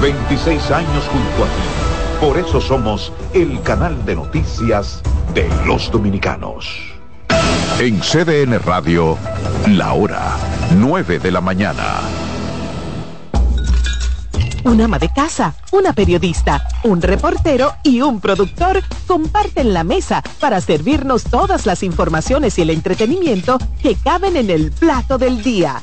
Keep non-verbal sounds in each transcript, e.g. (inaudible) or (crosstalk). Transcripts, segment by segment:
26 años junto a ti. Por eso somos el canal de noticias de los dominicanos. En CDN Radio, la hora 9 de la mañana. Un ama de casa, una periodista, un reportero y un productor comparten la mesa para servirnos todas las informaciones y el entretenimiento que caben en el plato del día.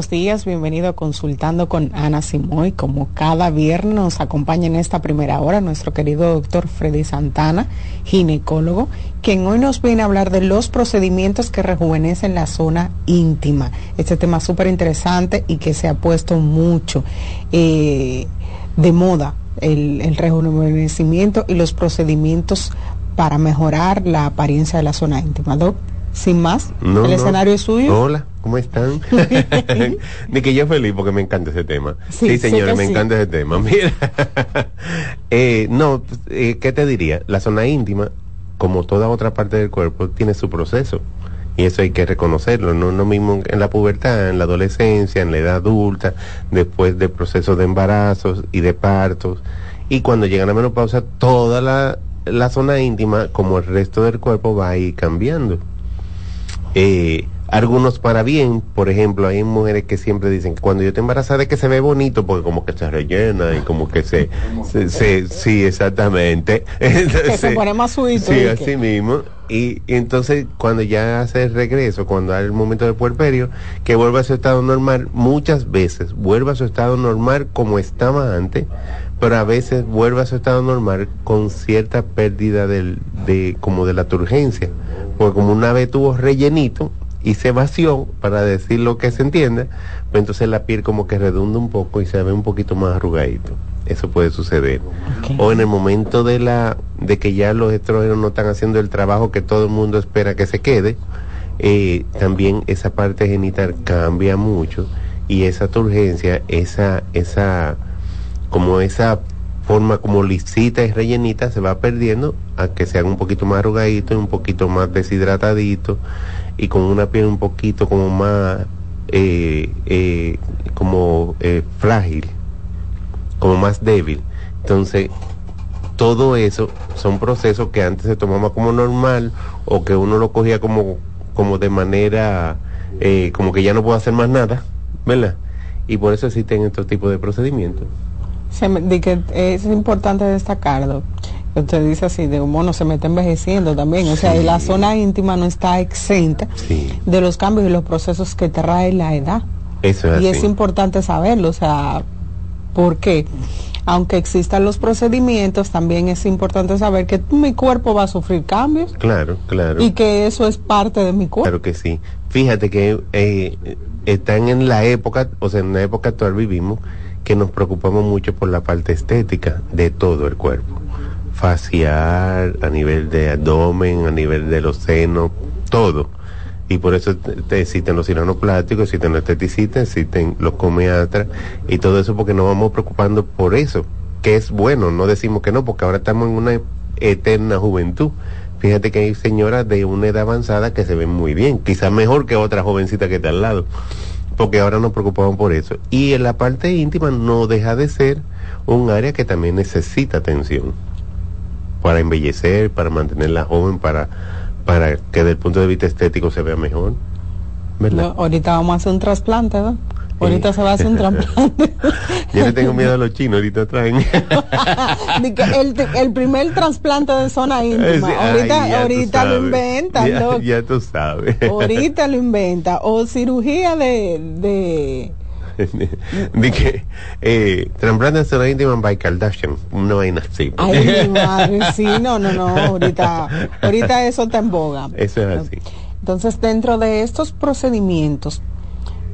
Buenos días, bienvenido a Consultando con Ana Simoy. Como cada viernes nos acompaña en esta primera hora nuestro querido doctor Freddy Santana, ginecólogo, quien hoy nos viene a hablar de los procedimientos que rejuvenecen la zona íntima. Este tema súper interesante y que se ha puesto mucho eh, de moda, el, el rejuvenecimiento y los procedimientos para mejorar la apariencia de la zona íntima. Doc, sin más, No, el no. escenario es suyo. Hola, ¿cómo están? (laughs) Ni que yo feliz porque me encanta ese tema. Sí, Sí, señores, me sí. encanta ese tema. (laughs) Mira, eh, no, eh, ¿qué te diría? La zona íntima, como toda otra parte del cuerpo, tiene su proceso. Y eso hay que reconocerlo, no lo mismo en la pubertad, en la adolescencia, en la edad adulta, después del proceso de embarazos y de partos. Y cuando llega la menopausa, toda la, la zona íntima, como el resto del cuerpo, va a ir cambiando eh, algunos para bien, por ejemplo, hay mujeres que siempre dicen que cuando yo estoy embarazada es que se ve bonito porque como que se rellena y como que se, se, se- sí, exactamente. (laughs) Que se pone más suito, Sí, así mismo. Y, y entonces cuando ya hace el regreso, cuando hay el momento del puerperio, que vuelve a su estado normal, muchas veces vuelve a su estado normal como estaba antes, pero a veces vuelve a su estado normal con cierta pérdida del, de, como de la turgencia. Porque como una vez tuvo rellenito y se vació, para decir lo que se entienda, pues entonces la piel como que redunda un poco y se ve un poquito más arrugadito. Eso puede suceder. O en el momento de la de que ya los estrógenos no están haciendo el trabajo que todo el mundo espera que se quede, eh, también esa parte genital cambia mucho y esa turgencia, esa esa como esa forma como lisita y rellenita se va perdiendo a que se haga un poquito más arrugadito y un poquito más deshidratadito y con una piel un poquito como más eh, eh, como eh, frágil como más débil entonces todo eso son procesos que antes se tomaba como normal o que uno lo cogía como como de manera eh, como que ya no puedo hacer más nada ¿verdad? y por eso existen estos tipos de procedimientos Se me- di que es importante destacar Doc, Usted dice así, de un mono se mete envejeciendo también. O sea, y la zona íntima no está exenta Sí. de los cambios y los procesos que trae la edad. Eso es Y así. es importante saberlo, o sea, porque aunque existan los procedimientos, también es importante saber que mi cuerpo va a sufrir cambios Claro, claro. y que eso es parte de mi cuerpo. Claro que sí. Fíjate que eh, están en la época, o sea, en la época actual vivimos, que nos preocupamos mucho por la parte estética de todo el cuerpo. Facial, a nivel de abdomen, a nivel de los senos, todo. Y por eso te, te existen los cirujanos plásticos, existen los esteticistas, existen los comeatras y todo eso porque nos vamos preocupando por eso, que es bueno, no decimos que no, porque ahora estamos en una eterna juventud. Fíjate que hay señoras de una edad avanzada que se ven muy bien, quizás mejor que otra jovencita que está al lado, porque ahora nos preocupamos por eso. Y en la parte íntima no deja de ser un área que también necesita atención para embellecer, para mantenerla joven, para, para que desde el punto de vista estético se vea mejor. ¿Verdad? No, ahorita vamos a hacer un trasplante, ¿verdad? Ahorita se va a hacer un (laughs) trasplante. Yo le tengo miedo a los chinos, ahorita traen. (laughs) El, el primer trasplante de zona íntima. Sí, ahorita ay, lo inventan, Ya, ya tú sabes. Ahorita lo inventa. O cirugía de, de (laughs) de que eh, trasplante de zona íntima by Kardashian, una vaina así. Ay, mi madre, sí, no, no, no, ahorita, ahorita eso está en boga. Eso es así. Entonces, dentro de estos procedimientos,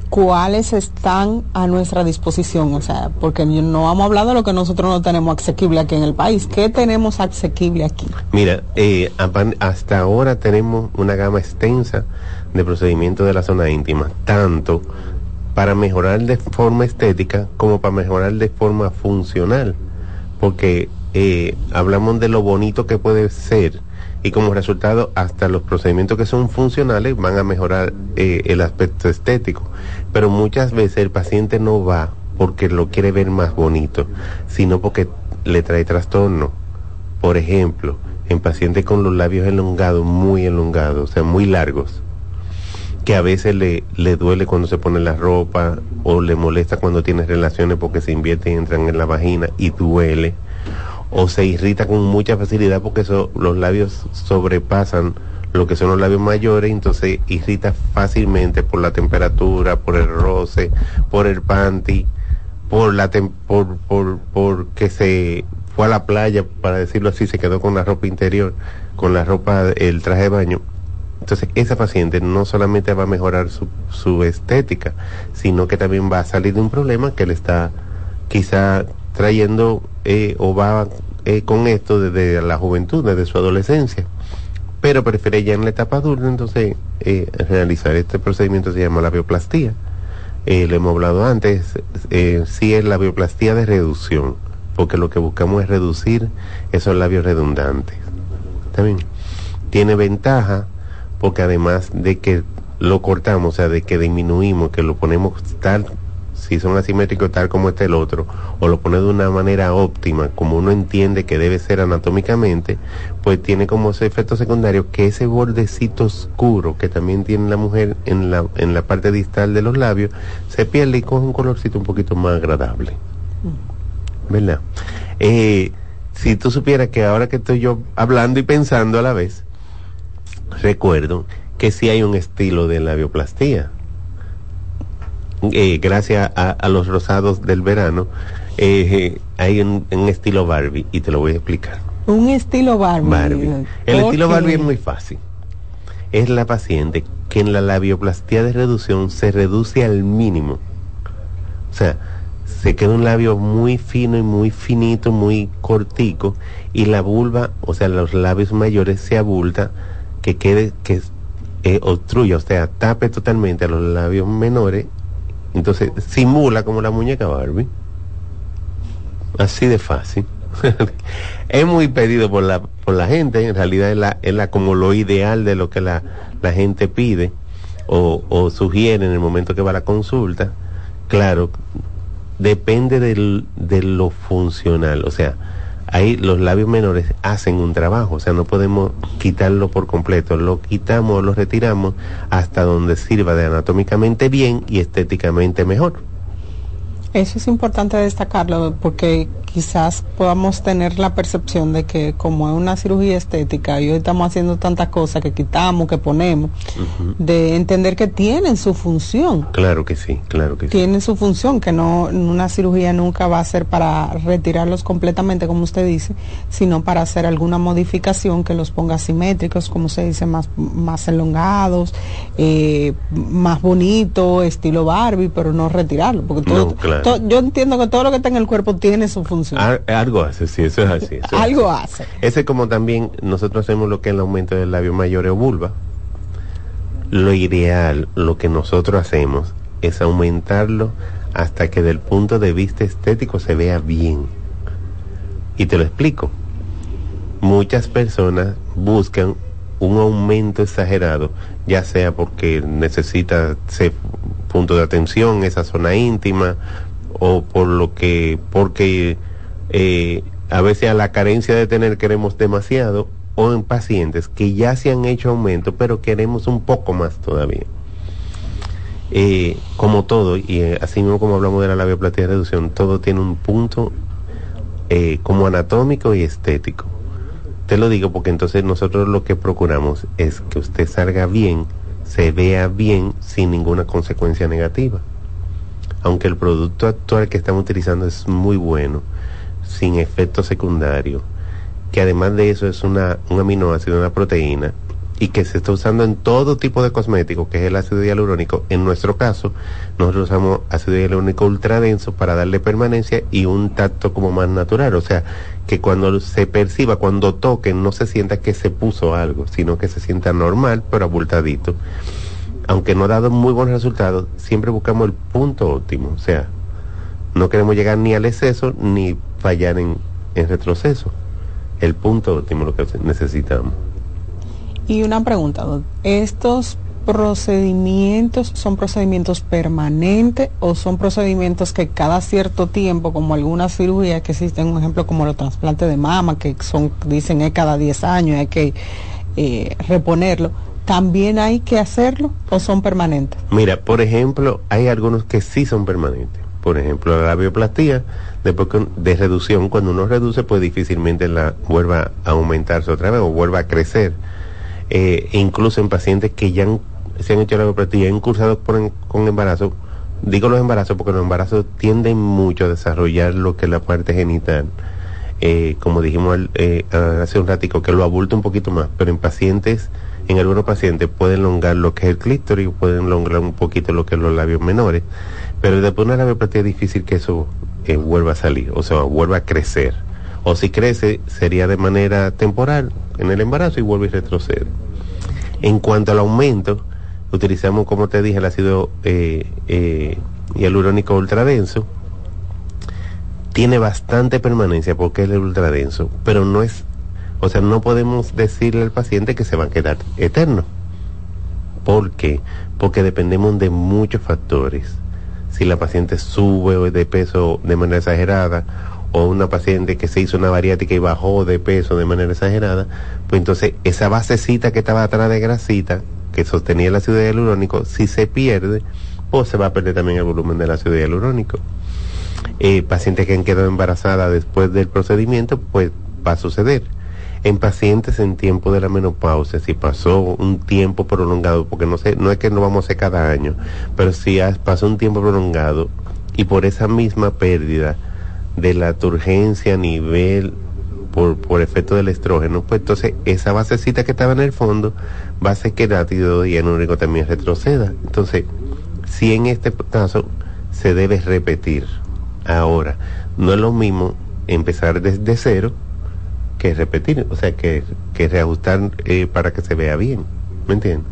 ¿cuáles están a nuestra disposición? O sea, porque no vamos a hablar de lo que nosotros no tenemos asequible aquí en el país. ¿Qué tenemos asequible aquí? Mira, eh, hasta ahora tenemos una gama extensa de procedimientos de la zona íntima, tanto para mejorar de forma estética como para mejorar de forma funcional, porque eh, hablamos de lo bonito que puede ser y como resultado hasta los procedimientos que son funcionales van a mejorar eh, el aspecto estético, pero muchas veces el paciente no va porque lo quiere ver más bonito, sino porque le trae trastorno. Por ejemplo, en pacientes con los labios elongados, muy elongados, o sea, muy largos, que a veces le, le duele cuando se pone la ropa o le molesta cuando tiene relaciones porque se invierte y entran en la vagina y duele, o se irrita con mucha facilidad porque los labios sobrepasan lo que son los labios mayores, entonces irrita fácilmente por la temperatura, por el roce, por el panty, por la tem- por, por, por que se fue a la playa, para decirlo así, se quedó con la ropa interior, con la ropa, el traje de baño. Entonces, esa paciente no solamente va a mejorar su, su estética, sino que también va a salir de un problema que le está quizá trayendo eh, o va eh, con esto desde la juventud, desde su adolescencia. Pero prefiere ya en la etapa adulta, entonces, eh, realizar este procedimiento se llama la bioplastía. Eh, lo hemos hablado antes, eh, sí es la bioplastía de reducción, porque lo que buscamos es reducir esos labios redundantes. ¿Está bien? Tiene ventaja porque además de que lo cortamos, o sea, de que disminuimos, que lo ponemos tal, si son asimétricos tal como está el otro, o lo pone de una manera óptima, como uno entiende que debe ser anatómicamente, pues tiene como ese efecto secundario que ese bordecito oscuro que también tiene la mujer en la, en la parte distal de los labios, se pierde y coge un colorcito un poquito más agradable. ¿Verdad? Eh, si tú supieras que ahora que estoy yo hablando y pensando a la vez, recuerdo que sí hay un estilo de labioplastía. Eh, gracias a, a los rosados del verano, eh, hay un, un estilo Barbie y te lo voy a explicar. Un estilo Barbie. Barbie. El estilo. Barbie es muy fácil. Es la paciente que en la labioplastía de reducción se reduce al mínimo. O sea, se queda un labio muy fino y muy finito, muy cortico, y la vulva, o sea, los labios mayores se abulta, que quede, que eh, obstruya, o sea, tape totalmente a los labios menores, entonces simula como la muñeca Barbie. Así de fácil. (laughs) es muy pedido por la, por la gente, en realidad es, la, es la, como lo ideal de lo que la, la gente pide o, o sugiere en el momento que va a la consulta. Claro, depende del, de lo funcional, o sea, ahí los labios menores hacen un trabajo, o sea, no podemos quitarlo por completo, lo quitamos lo retiramos hasta donde sirva de anatómicamente bien y estéticamente mejor. Eso es importante destacarlo porque quizás podamos tener la percepción de que como es una cirugía estética y hoy estamos haciendo tantas cosas que quitamos, que ponemos, de entender que tienen su función. Claro que sí, claro que sí. Tienen su función, que no una cirugía nunca va a ser para retirarlos completamente, como usted dice, sino para hacer alguna modificación que los ponga simétricos, como se dice, más, más elongados, eh, más bonito, estilo Barbie, pero no retirarlo. Porque todo, No, claro. to- yo entiendo que todo lo que está en el cuerpo tiene su función. Al- algo hace, sí, eso es así. eso es Algo así. hace. Ese como también nosotros hacemos lo que es el aumento del labio mayor o vulva. Lo ideal, lo que nosotros hacemos es aumentarlo hasta que del punto de vista estético se vea bien. Y te lo explico. Muchas personas buscan un aumento exagerado, ya sea porque necesita ser punto de atención, esa zona íntima, o por lo que, porque eh, a veces a la carencia de tener queremos demasiado, o en pacientes que ya se han hecho aumento, pero queremos un poco más todavía. Eh, como todo, y eh, así mismo como hablamos de la labioplastia de reducción, todo tiene un punto eh, como anatómico y estético. Te lo digo porque entonces nosotros lo que procuramos es que usted salga bien, se vea bien sin ninguna consecuencia negativa. Aunque el producto actual que estamos utilizando es muy bueno, sin efecto secundario, que además de eso es una, un aminoácido, una proteína, y que se está usando en todo tipo de cosméticos, que es el ácido hialurónico. En nuestro caso, nosotros usamos ácido hialurónico ultra denso para darle permanencia y un tacto como más natural. O sea, que cuando se perciba, cuando toque, no se sienta que se puso algo, sino que se sienta normal, pero abultadito. Aunque no ha dado muy buenos resultados, siempre buscamos el punto óptimo. O sea, no queremos llegar ni al exceso ni fallar en, en retroceso. El punto óptimo es lo que necesitamos. Y una pregunta. ¿estos procedimientos son procedimientos permanentes o son procedimientos que cada cierto tiempo, como algunas cirugías que existen, un ejemplo como los trasplantes de mama, que son, dicen es cada 10 años, hay que eh, reponerlo, también hay que hacerlo o son permanentes? Mira, por ejemplo, hay algunos que sí son permanentes. Por ejemplo, la labioplastía, después de reducción, cuando uno reduce, pues difícilmente la vuelva a aumentarse otra vez o vuelva a crecer. Eh, e incluso en pacientes que ya han- se han hecho labioplastía, han cursado por en- con embarazo, digo los embarazos porque los embarazos tienden mucho a desarrollar lo que es la parte genital. Eh, como dijimos eh, hace un ratico, que lo abulta un poquito más, pero en pacientes, en algunos pacientes pueden elongar lo que es el clítoris, pueden elongar un poquito lo que es los labios menores, pero después de una labioplastia es difícil que eso eh, vuelva a salir, o sea, vuelva a crecer. O si crece, sería de manera temporal en el embarazo y vuelve y retrocede. En cuanto al aumento, utilizamos, como te dije, el ácido eh, eh, hialurónico ultradenso. Tiene bastante permanencia porque es el ultradenso, pero no es, o sea, no podemos decirle al paciente que se va a quedar eterno. ¿Por qué? Porque dependemos de muchos factores. Si la paciente sube de peso de manera exagerada, o una paciente que se hizo una bariátrica y bajó de peso de manera exagerada, pues entonces esa basecita que estaba atrás de grasita, que sostenía el ácido hialurónico, si se pierde, pues se va a perder también el volumen del ácido hialurónico. Eh, pacientes que han quedado embarazadas después del procedimiento, pues va a suceder. En pacientes en tiempo de la menopausia, si pasó un tiempo prolongado, porque no sé, no es que no vamos a hacer cada año, pero si pasó un tiempo prolongado y por esa misma pérdida de la turgencia a nivel por, por efecto del estrógeno, pues entonces esa basecita que estaba en el fondo va a hacer que el ácido hialurónico también retroceda. Entonces, si en este caso se debe repetir. Ahora, no es lo mismo empezar desde cero que repetir, o sea, que, que reajustar eh, para que se vea bien. ¿Me entiendes?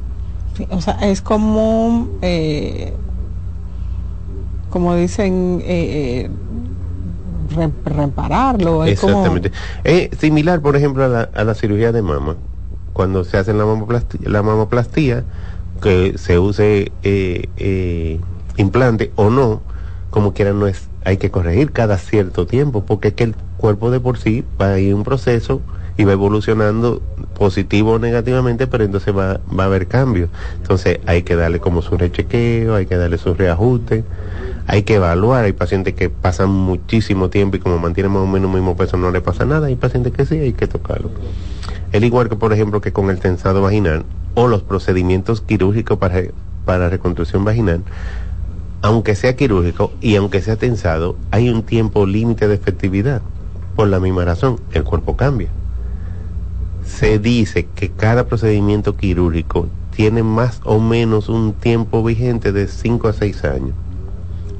Sí, O sea, es como, eh, como dicen, eh, eh, re- repararlo. Es como- Exactamente. Es similar, por ejemplo, a la, a la cirugía de mama. Cuando se hace la mamoplastía, la mamoplastía que se use eh, eh, implante o no, como quiera, no es, hay que corregir cada cierto tiempo, porque es que el cuerpo de por sí va a ir un proceso y va evolucionando positivo o negativamente, pero entonces va, va a haber cambios. Entonces hay que darle como su rechequeo, hay que darle su reajuste Hay que evaluar, hay pacientes que pasan muchísimo tiempo y como mantienen más o menos el mismo peso no le pasa nada, hay pacientes que sí, hay que tocarlo. El igual que por ejemplo que con el tensado vaginal o los procedimientos quirúrgicos para, para reconstrucción vaginal, aunque sea quirúrgico y aunque sea tensado, hay un tiempo límite de efectividad. Por la misma razón, el cuerpo cambia. Se dice que cada procedimiento quirúrgico tiene más o menos un tiempo vigente de 5 a 6 años.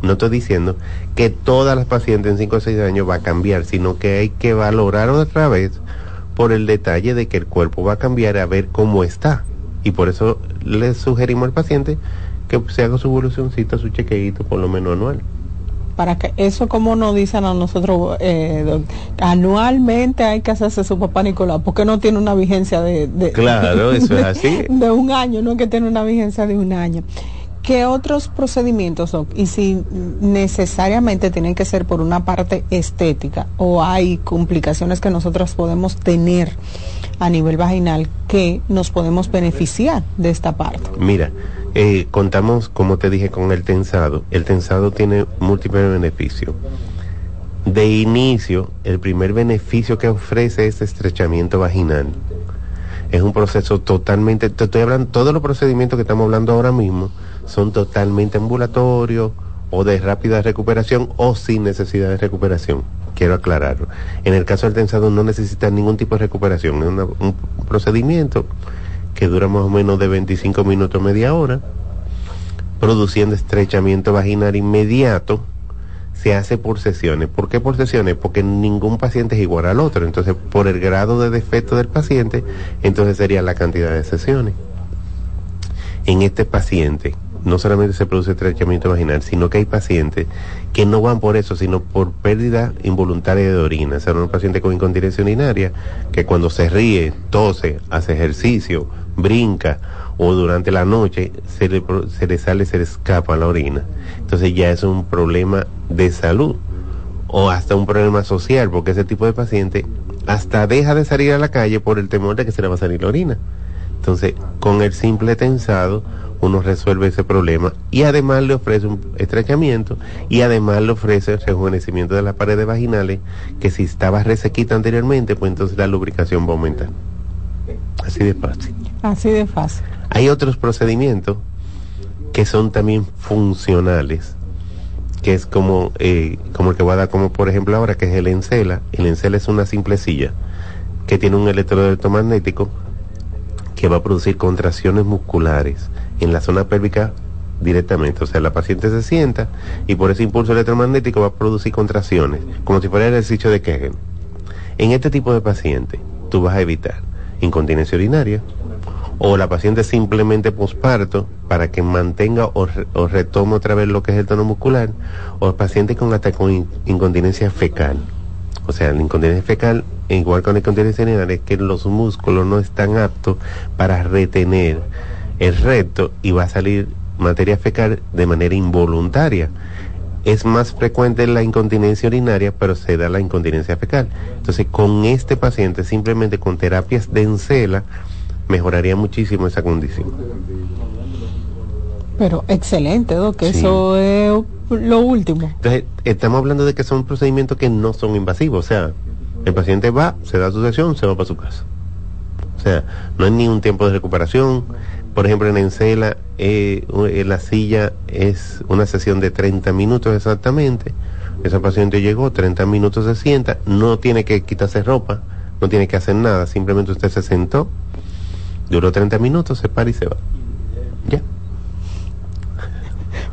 No estoy diciendo que todas las pacientes en 5 o 6 años va a cambiar, sino que hay que valorar otra vez por el detalle de que el cuerpo va a cambiar a ver cómo está. Y por eso le sugerimos al paciente que se haga su evolucioncita, su chequeito por lo menos anual. Para que eso como nos dicen a nosotros, eh, anualmente hay que hacerse su papá Nicolás, porque no tiene una vigencia de, de claro, (laughs) eso es así. De un año, no que tiene una vigencia de un año. ¿Qué otros procedimientos, Doc? Y si necesariamente tienen que ser por una parte estética o hay complicaciones que nosotros podemos tener a nivel vaginal que nos podemos beneficiar de esta parte. Mira, eh, contamos, como te dije, con el tensado. El tensado tiene múltiples beneficios. De inicio, el primer beneficio que ofrece es estrechamiento vaginal. Es un proceso totalmente, te estoy hablando, todos los procedimientos que estamos hablando ahora mismo son totalmente ambulatorios o de rápida recuperación o sin necesidad de recuperación. Quiero aclararlo. En el caso del tensado no necesita ningún tipo de recuperación. Es un procedimiento que dura más o menos de 25 minutos, media hora, produciendo estrechamiento vaginal inmediato. Se hace por sesiones. ¿Por qué por sesiones? Porque ningún paciente es igual al otro. Entonces, por el grado de defecto del paciente, entonces sería la cantidad de sesiones. En este paciente, no solamente se produce estrechamiento vaginal, sino que hay pacientes que no van por eso, sino por pérdida involuntaria de orina. O sea, un paciente con incontinencia urinaria que cuando se ríe, tose, hace ejercicio, brinca o durante la noche se le, sale, se le escapa la orina. Entonces ya es un problema de salud o hasta un problema social, porque ese tipo de paciente hasta deja de salir a la calle por el temor de que se le va a salir la orina. Entonces, con el simple tensado, uno resuelve ese problema y además le ofrece un estrechamiento y además le ofrece el rejuvenecimiento de las paredes vaginales que si estaba resequita anteriormente, pues entonces la lubricación va a aumentar. Así de fácil. Así de fácil. Hay otros procedimientos que son también funcionales, que es como, eh, como el que voy a dar, como por ejemplo ahora, que es el encela. El encela es una simple silla que tiene un electrodo electromagnético que va a producir contracciones musculares en la zona pélvica directamente. O sea, la paciente se sienta y por ese impulso electromagnético va a producir contracciones, como si fuera el ejercicio de Kegel. En este tipo de paciente, tú vas a evitar incontinencia urinaria o la paciente simplemente posparto para que mantenga o, retome otra vez lo que es el tono muscular o el paciente con hasta con incontinencia fecal. O sea, la incontinencia fecal, igual con la incontinencia urinaria, es que los músculos no están aptos para retener el recto y va a salir materia fecal de manera involuntaria. Es más frecuente la incontinencia urinaria, pero se da la incontinencia fecal. Entonces, con este paciente, simplemente con terapias de encela, mejoraría muchísimo esa condición. Pero excelente, que eso es lo último. Entonces, estamos hablando de que son procedimientos que no son invasivos. O sea, el paciente va, se da su sesión, se va para su casa. O sea, no hay ni un tiempo de recuperación, por ejemplo, en Encela, eh, la silla es una sesión de 30 minutos exactamente. Esa paciente llegó, 30 minutos se sienta, no tiene que quitarse ropa, no tiene que hacer nada, simplemente usted se sentó, duró 30 minutos, se para y se va. Ya.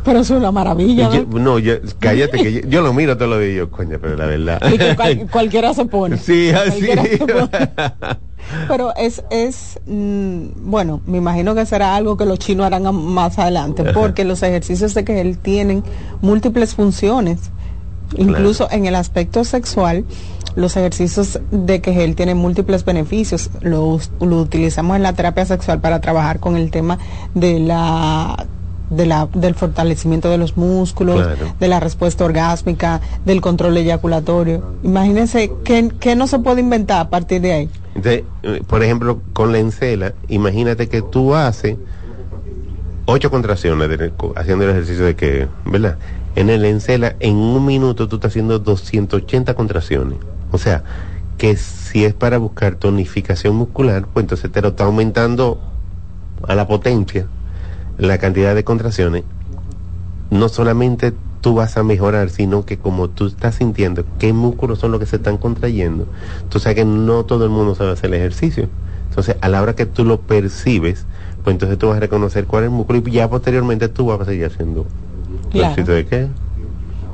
Pero es una maravilla. ¿no? yo, cállate, que yo, (laughs) lo miro todo lo días, coño, pero la verdad. (laughs) cualquiera se pone. Sí, así. (laughs) Pero es, es mm, bueno, me imagino que será algo que los chinos harán más adelante, porque los ejercicios de que él tienen múltiples funciones. Incluso en el aspecto sexual, los ejercicios de que él tiene múltiples beneficios. Lo, lo utilizamos en la terapia sexual para trabajar con el tema de la de la, del fortalecimiento de los músculos, de la respuesta orgásmica, del control eyaculatorio. Imagínense qué, no se puede inventar a partir de ahí. Eh, por ejemplo, con la encela, imagínate que tú haces ocho contracciones haciendo el ejercicio de que, ¿verdad? En el encela, en un minuto tú estás haciendo 280 contracciones. O sea, que si es para buscar tonificación muscular, pues entonces te lo está aumentando a la potencia la cantidad de contracciones. No solamente tú vas a mejorar, sino que como tú estás sintiendo qué músculos son los que se están contrayendo, tú sabes que no todo el mundo sabe hacer el ejercicio. Entonces, a la hora que tú lo percibes, pues entonces tú vas a reconocer cuál es el músculo y ya posteriormente tú vas a seguir haciendo claro. de qué.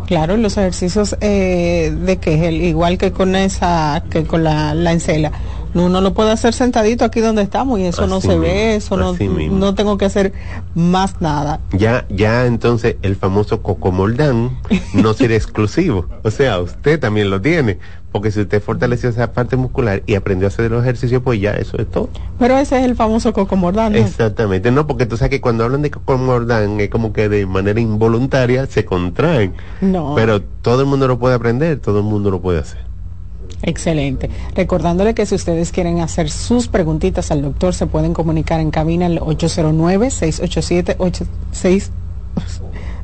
Claro, los ejercicios eh, de que igual que con esa, que con la, la encela uno lo puede hacer sentadito aquí donde estamos y eso no se ve, eso no, no tengo que hacer más nada. Ya, ya entonces el famoso cocomoldán no será (laughs) exclusivo. O sea, usted también lo tiene. Porque si usted fortaleció esa parte muscular y aprendió a hacer los ejercicios, pues ya eso es todo. Pero ese es el famoso cocomordán. ¿no? Exactamente, no, porque tú sabes que cuando hablan de cocomordán es como que de manera involuntaria se contraen. No. Pero todo el mundo lo puede aprender, todo el mundo lo puede hacer. Excelente. Recordándole que si ustedes quieren hacer sus preguntitas al doctor, se pueden comunicar en cabina al 809-687-86.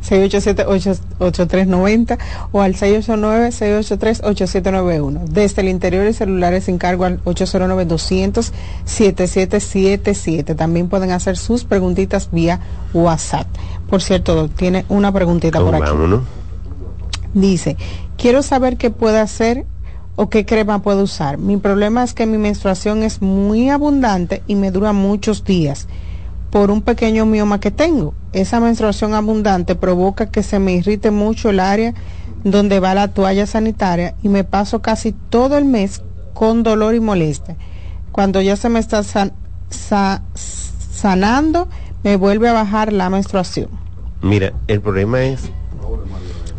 687-8390 o al 689-683-8791. Desde el interior y celulares sin cargo al 809-200-7777. También pueden hacer sus preguntitas vía WhatsApp. Por cierto, tiene una preguntita por aquí. Dice, quiero saber qué puede hacer o qué crema puedo usar. Mi problema es que mi menstruación es muy abundante y me dura muchos días por un pequeño mioma que tengo. Esa menstruación abundante provoca que se me irrite mucho el área donde va la toalla sanitaria y me paso casi todo el mes con dolor y molestia. Cuando ya se me está sanando, me vuelve a bajar la menstruación. Mira, el problema es,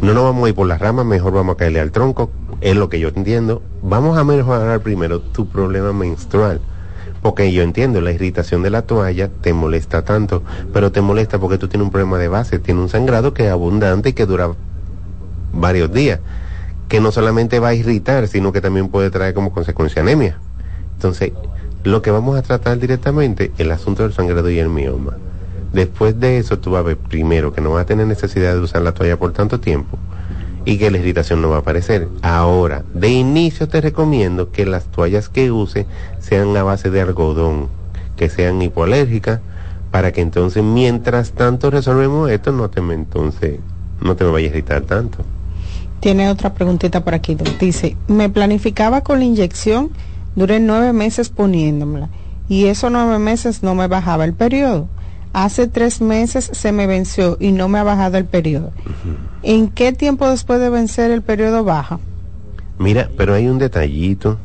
no nos vamos a ir por las ramas, mejor vamos a caerle al tronco es lo que yo entiendo. Vamos a mejorar primero tu problema menstrual. Porque yo entiendo, la irritación de la toalla te molesta tanto, pero te molesta porque tú tienes un problema de base, tienes un sangrado que es abundante y que dura varios días, que no solamente va a irritar, sino que también puede traer como consecuencia anemia. Entonces, lo que vamos a tratar directamente es el asunto del sangrado y el mioma. Después de eso, tú vas a ver primero que no vas a tener necesidad de usar la toalla por tanto tiempo y que la irritación no va a aparecer. Ahora, de inicio te recomiendo que las toallas que use sean a base de algodón, que sean hipoalérgicas, para que entonces mientras tanto resolvemos esto, no te me, entonces no te me vaya a irritar tanto. Tiene otra preguntita por aquí, dice, me planificaba con la inyección, duré nueve meses poniéndomela y esos nueve meses no me bajaba el periodo. Hace tres meses se me venció y no me ha bajado el periodo. ¿En qué tiempo después de vencer el periodo baja? Mira, pero hay un detallito.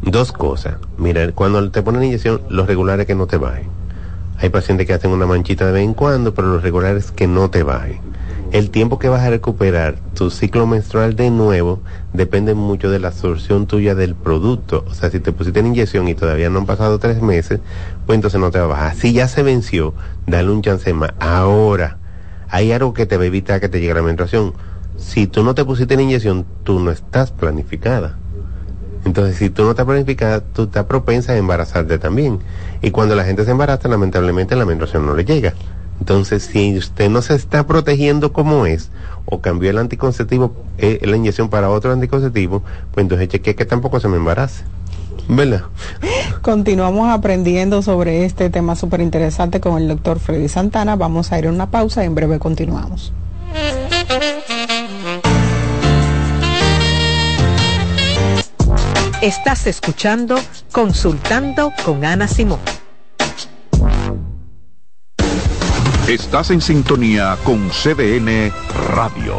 Dos cosas. Mira, cuando te ponen inyección, los regulares que no te bajen. Hay pacientes que hacen una manchita de vez en cuando, pero los regulares que no te bajen el tiempo que vas a recuperar tu ciclo menstrual de nuevo depende mucho de la absorción tuya del producto. O sea, si te pusiste en inyección y todavía no han pasado tres meses, pues entonces no te va a bajar. Si ya se venció, dale un chance más. Ahora, hay algo que te va a evitar que te llegue la menstruación. Si tú no te pusiste en inyección, tú no estás planificada. Entonces, si tú no estás planificada, tú estás propensa a embarazarte también. Y cuando la gente se embaraza, lamentablemente la menstruación no le llega. Entonces, si usted no se está protegiendo como es, o cambió el anticonceptivo, eh, la inyección para otro anticonceptivo, pues entonces cheque que tampoco se me embarace. ¿Verdad? Continuamos aprendiendo sobre este tema súper interesante con el doctor Freddy Santana. Vamos a ir a una pausa y en breve continuamos. Estás escuchando Consultando con Ana Simón. Estás en sintonía con CDN Radio.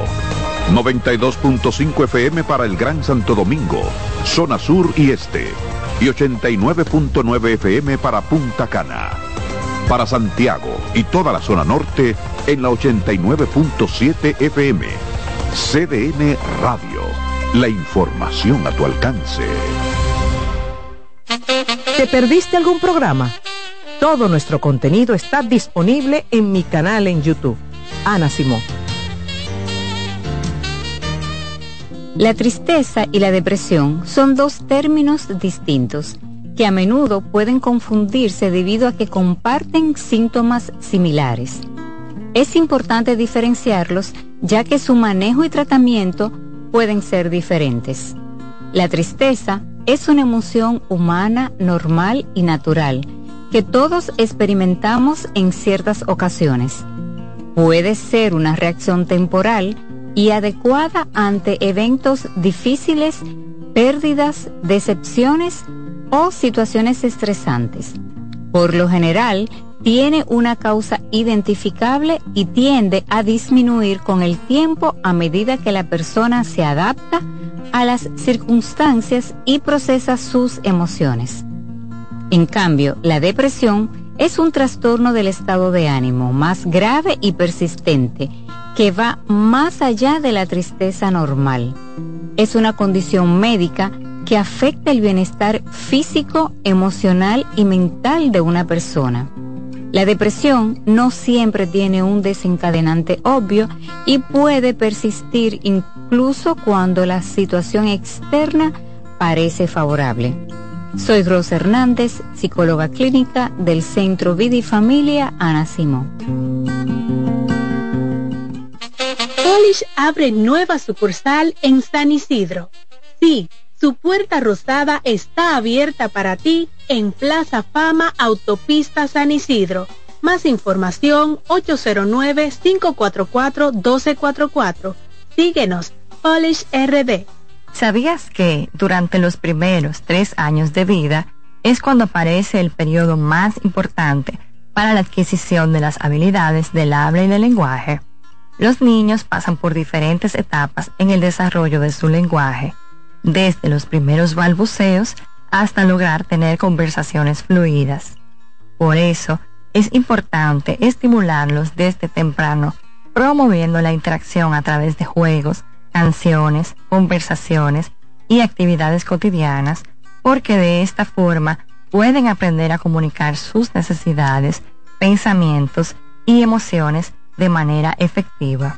92.5 FM para el Gran Santo Domingo, zona sur y este. Y 89.9 FM para Punta Cana. Para Santiago y toda la zona norte en la 89.7 FM. CDN Radio. La información a tu alcance. ¿Te perdiste algún programa? Todo nuestro contenido está disponible en mi canal en YouTube. Ana Simón. La tristeza y la depresión son dos términos distintos que a menudo pueden confundirse debido a que comparten síntomas similares. Es importante diferenciarlos ya que su manejo y tratamiento pueden ser diferentes. La tristeza es una emoción humana, normal y natural que todos experimentamos en ciertas ocasiones. Puede ser una reacción temporal y adecuada ante eventos difíciles, pérdidas, decepciones o situaciones estresantes. Por lo general, tiene una causa identificable y tiende a disminuir con el tiempo a medida que la persona se adapta a las circunstancias y procesa sus emociones. En cambio, la depresión es un trastorno del estado de ánimo más grave y persistente que va más allá de la tristeza normal. Es una condición médica que afecta el bienestar físico, emocional y mental de una persona. La depresión no siempre tiene un desencadenante obvio y puede persistir incluso cuando la situación externa parece favorable. Soy Rosa Hernández, psicóloga clínica del Centro Vida y Familia Ana Simón. Polish abre nueva sucursal en San Isidro. Sí, su puerta rosada está abierta para ti en Plaza Fama Autopista San Isidro. Más información 809-544-1244. Síguenos, Polish RD. ¿Sabías que durante los primeros tres años de vida es cuando aparece el periodo más importante para la adquisición de las habilidades del habla y del lenguaje? Los niños pasan por diferentes etapas en el desarrollo de su lenguaje, desde los primeros balbuceos hasta lograr tener conversaciones fluidas. Por eso, es importante estimularlos desde temprano, promoviendo la interacción a través de juegos, canciones, conversaciones y actividades cotidianas, porque de esta forma pueden aprender a comunicar sus necesidades, pensamientos y emociones de manera efectiva.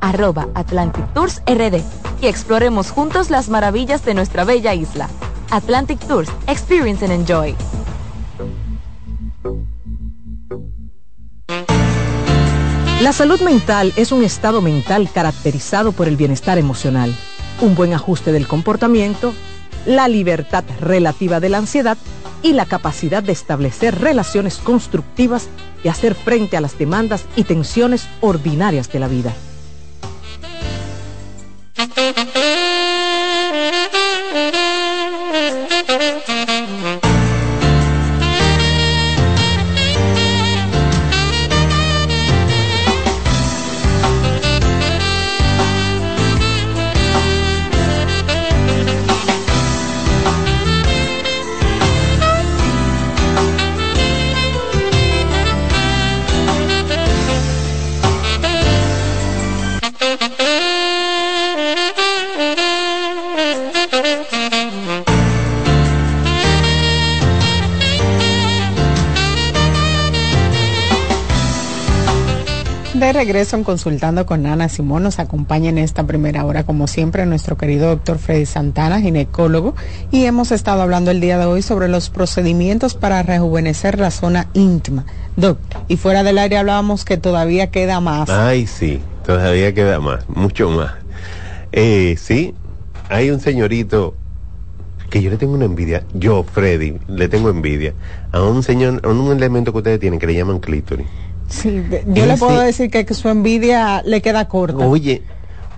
arroba Atlantic Tours RD y exploremos juntos las maravillas de nuestra bella isla. Atlantic Tours, Experience and Enjoy. La salud mental es un estado mental caracterizado por el bienestar emocional, un buen ajuste del comportamiento, la libertad relativa de la ansiedad y la capacidad de establecer relaciones constructivas y hacer frente a las demandas y tensiones ordinarias de la vida. Regreso Consultando con Ana Simón. Nos acompaña en esta primera hora, como siempre, nuestro querido doctor Freddy Santana, ginecólogo, y hemos estado hablando el día de hoy sobre los procedimientos para rejuvenecer la zona íntima. Doc, y fuera del aire hablábamos que todavía queda más. Ay, sí, todavía queda más, mucho más. Eh, sí, hay un señorito que yo le tengo una envidia, yo, Freddy, le tengo envidia a un señor, a un elemento que ustedes tienen que le llaman clítoris. Sí, yo le puedo decir que, su envidia le queda corta. Oye,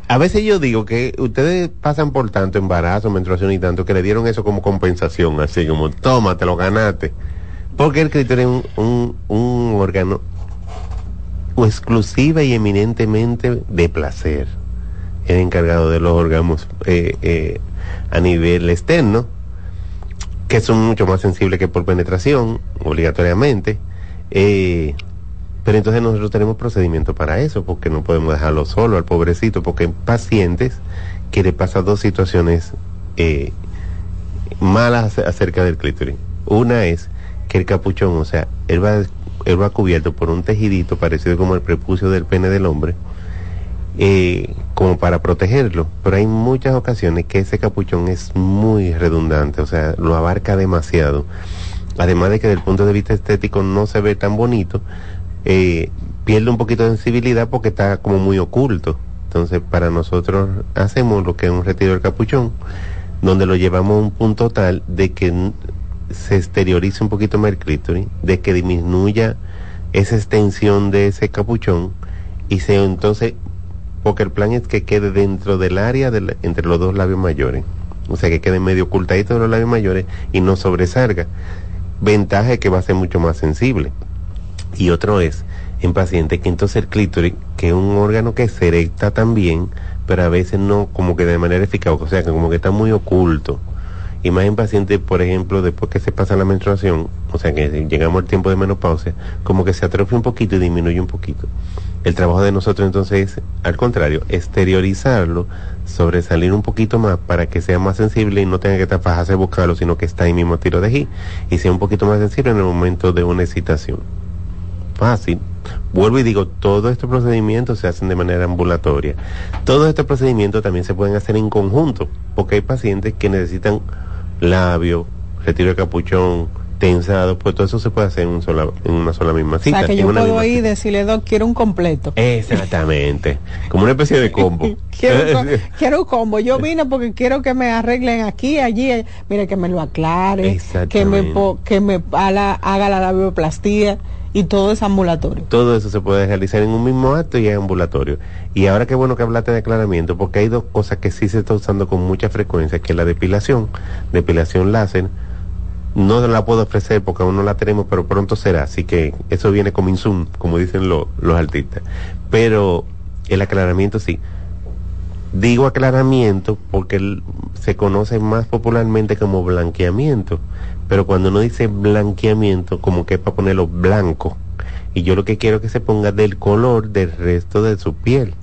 a veces yo digo que ustedes pasan por tanto embarazo, menstruación y tanto, que le dieron eso como compensación, así como, toma, te lo ganaste. Porque el criterio es un, un, órgano exclusiva y eminentemente de placer. El encargado de los órganos eh, eh, a nivel externo. que son mucho más sensibles que por penetración, obligatoriamente. Eh, pero entonces nosotros tenemos procedimiento para eso, porque no podemos dejarlo solo al pobrecito, porque hay pacientes que le pasan dos situaciones eh, malas acerca del clítoris. Una es que el capuchón, o sea, él va, él va cubierto por un tejidito parecido como el prepucio del pene del hombre, eh, como para protegerlo. Pero hay muchas ocasiones que ese capuchón es muy redundante, o sea, lo abarca demasiado. Además de que desde el punto de vista estético no se ve tan bonito, eh, pierde un poquito de sensibilidad porque está como muy oculto. Entonces, para nosotros hacemos lo que es un retiro del capuchón, donde lo llevamos a un punto tal de que se exteriorice un poquito más el clítoris, de que disminuya esa extensión de ese capuchón y se entonces, porque el plan es que quede dentro del área del- entre los dos labios mayores, o sea que quede medio ocultadito de los labios mayores y no sobresalga. Ventaja es que va a ser mucho más sensible. Y otro es en pacientes que entonces el clítoris, que es un órgano que se erecta también, pero a veces no como que de manera eficaz, o sea que como que está muy oculto. Y más en pacientes, por ejemplo, después que se pasa la menstruación, o sea que llegamos al tiempo de menopausia, como que se atrofia un poquito y disminuye un poquito. El trabajo de nosotros entonces es, al contrario, exteriorizarlo, sobresalir un poquito más para que sea más sensible y no tenga que taparse buscarlo, sino que está ahí mismo tiro de G y sea un poquito más sensible en el momento de una excitación fácil. Vuelvo y digo, todos estos procedimientos se hacen de manera ambulatoria. Todos estos procedimientos también se pueden hacer en conjunto, porque hay pacientes que necesitan labio, retiro de capuchón, tensado, pues todo eso se puede hacer en, un sola, en una sola misma O cita. sea que yo puedo ir y decirle, Doc, quiero un completo. Exactamente, como una especie de combo. (laughs) quiero, un co- (laughs) quiero un combo. Yo vine porque quiero que me arreglen aquí, allí. Mire, que me lo aclare, que me, que me haga, haga la labioplastía y todo es ambulatorio. Todo eso se puede realizar en un mismo acto y es ambulatorio. Y ahora qué bueno que hablaste de aclaramiento, porque hay dos cosas que sí se está usando con mucha frecuencia, que es la depilación, depilación láser. No la puedo ofrecer porque aún no la tenemos, pero pronto será. Así que eso viene como insum, como dicen lo- los artistas. Pero el aclaramiento sí. Digo aclaramiento porque se conoce más popularmente como blanqueamiento, pero cuando uno dice blanqueamiento, como que es para ponerlo blanco. Y yo lo que quiero es que se ponga del color del resto de su piel.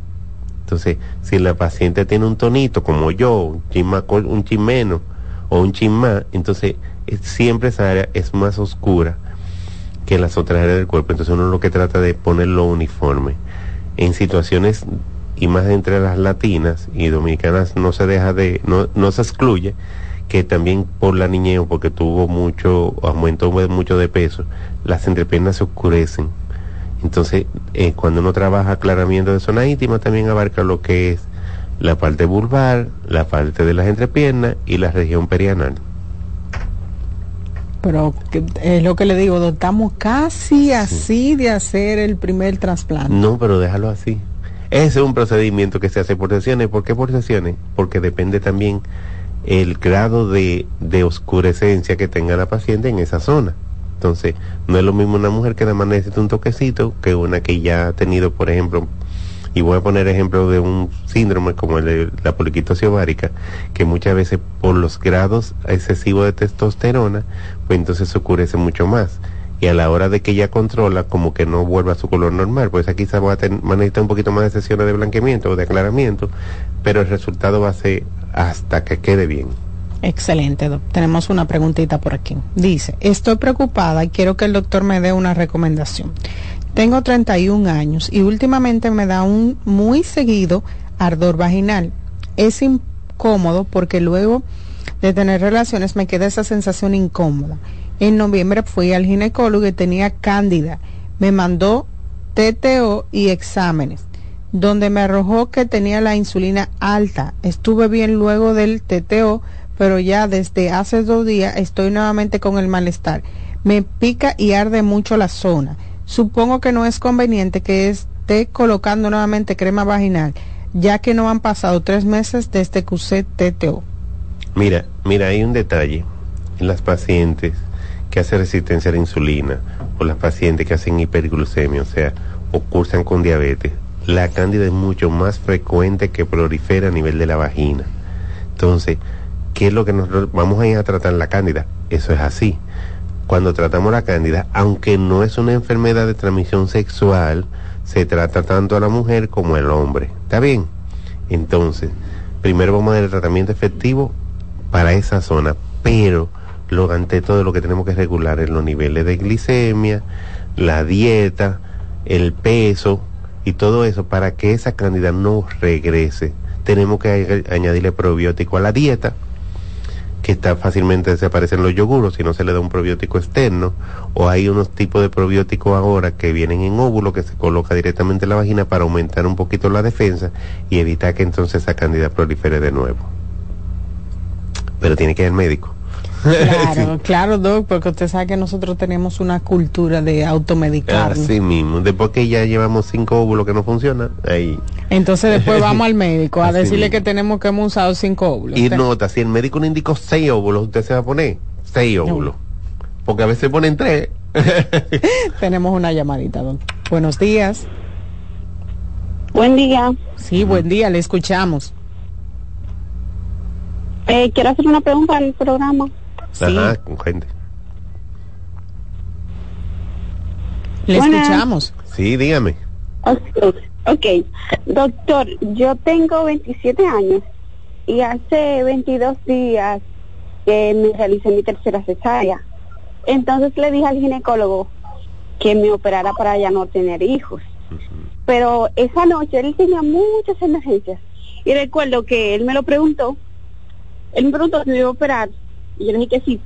Entonces, si la paciente tiene un tonito como yo, un col- un chin menos o un chin más, entonces siempre esa área es más oscura que las otras áreas del cuerpo. Entonces uno lo que trata de ponerlo uniforme. En situaciones y más entre las latinas y dominicanas no se deja de, no, no se excluye que también por la niñez porque tuvo mucho, aumentó mucho de peso, las entrepiernas se oscurecen. Entonces, eh, cuando uno trabaja aclaramiento de zona íntima, también abarca lo que es la parte vulvar, la parte de las entrepiernas y la región perianal. Pero es lo que le digo, estamos casi así de hacer el primer trasplante. No, pero déjalo así. Ese es un procedimiento que se hace por sesiones. ¿Por qué por sesiones? Porque depende también el grado de, de oscurescencia que tenga la paciente en esa zona. Entonces, no es lo mismo una mujer que nada más necesita un toquecito que una que ya ha tenido, por ejemplo, y voy a poner ejemplo de un síndrome como el de la poliquitosis ovárica, que muchas veces por los grados excesivos de testosterona, pues entonces se oscurece mucho más. Y a la hora de que ella controla, como que no vuelva a su color normal, pues aquí quizá va a, ten- va a necesitar un poquito más de sesiones de blanqueamiento o de aclaramiento, pero el resultado va a ser hasta que quede bien. Excelente. Tenemos una preguntita por aquí. Dice, estoy preocupada y quiero que el doctor me dé una recomendación. Tengo 31 años y últimamente me da un muy seguido ardor vaginal. Es incómodo porque luego de tener relaciones me queda esa sensación incómoda. En noviembre fui al ginecólogo y tenía cándida. Me mandó TTO y exámenes, donde me arrojó que tenía la insulina alta. Estuve bien luego del TTO, pero ya desde hace dos días estoy nuevamente con el malestar. Me pica y arde mucho la zona. Supongo que no es conveniente que esté colocando nuevamente crema vaginal, ya que no han pasado tres meses desde que usé TTO. Mira, mira, hay un detalle las pacientes que hacen resistencia a la insulina o las pacientes que hacen hiperglucemia, o sea, o cursan con diabetes. La cándida es mucho más frecuente que prolifera a nivel de la vagina. Entonces, ¿qué es lo que nosotros vamos a ir a tratar la cándida? eso es así. Cuando tratamos la cándida, aunque no es una enfermedad de transmisión sexual, se trata tanto a la mujer como al hombre. ¿Está bien? Entonces, primero vamos a dar el tratamiento efectivo para esa zona, pero lo ante todo lo que tenemos que regular es los niveles de glicemia, la dieta, el peso y todo eso para que esa cándida no regrese. Tenemos que añadirle probiótico a la dieta, que está fácilmente desaparecen los yoguros si no se le da un probiótico externo, o hay unos tipos de probióticos ahora que vienen en óvulo que se coloca directamente en la vagina para aumentar un poquito la defensa y evitar que entonces esa cándida prolifere de nuevo. Pero tiene que ir al médico. Claro, (laughs) claro, Doc, porque usted sabe que nosotros tenemos una cultura de automedicar. Así mismo, después que ya llevamos cinco óvulos que no funcionan, ahí. Entonces después vamos al (laughs) médico a decirle que tenemos que hemos usado cinco óvulos. Y nota, si el médico le indicó seis óvulos, usted se va a poner seis óvulos. Porque a veces ponen tres. (laughs) tenemos una llamadita, Doc. Buenos días. Buen día. Sí, buen día, le escuchamos. Eh, quiero hacer una pregunta al programa. Ajá, con gente. Le escuchamos. Sí, dígame. ok, doctor, yo tengo 27 años y hace 22 días que me realicé mi tercera cesárea. Entonces le dije al ginecólogo que me operara para ya no tener hijos. Pero esa noche él tenía muchas emergencias y recuerdo que él me lo preguntó. Él me preguntó si me iba a operar y yo le dije que sí,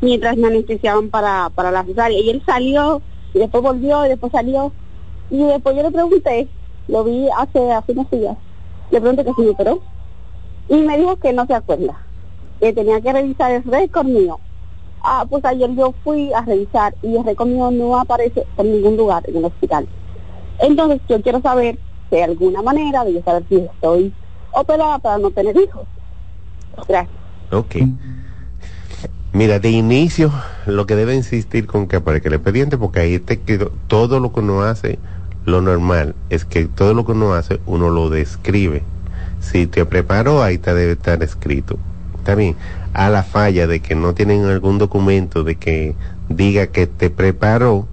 mientras me anestesiaban para, para la cesárea. Y él salió, y después volvió, y después salió. Y después yo le pregunté, lo vi hace, hace unos días, le pregunté que si me operó. Y me dijo que no se acuerda, que tenía que revisar el récord mío. Ah, pues ayer yo fui a revisar y el récord mío no aparece en ningún lugar en el hospital. Entonces yo quiero saber hay alguna manera de yo saber si estoy operada para no tener hijos. Gracias. Ok. Mira, de inicio, lo que debe insistir con que aparezca el expediente, porque ahí te quedó todo lo que uno hace, lo normal es que todo lo que uno hace, uno lo describe. Si te preparó, ahí te debe estar escrito. Bien. A la falla de que no tienen algún documento de que diga que te preparó,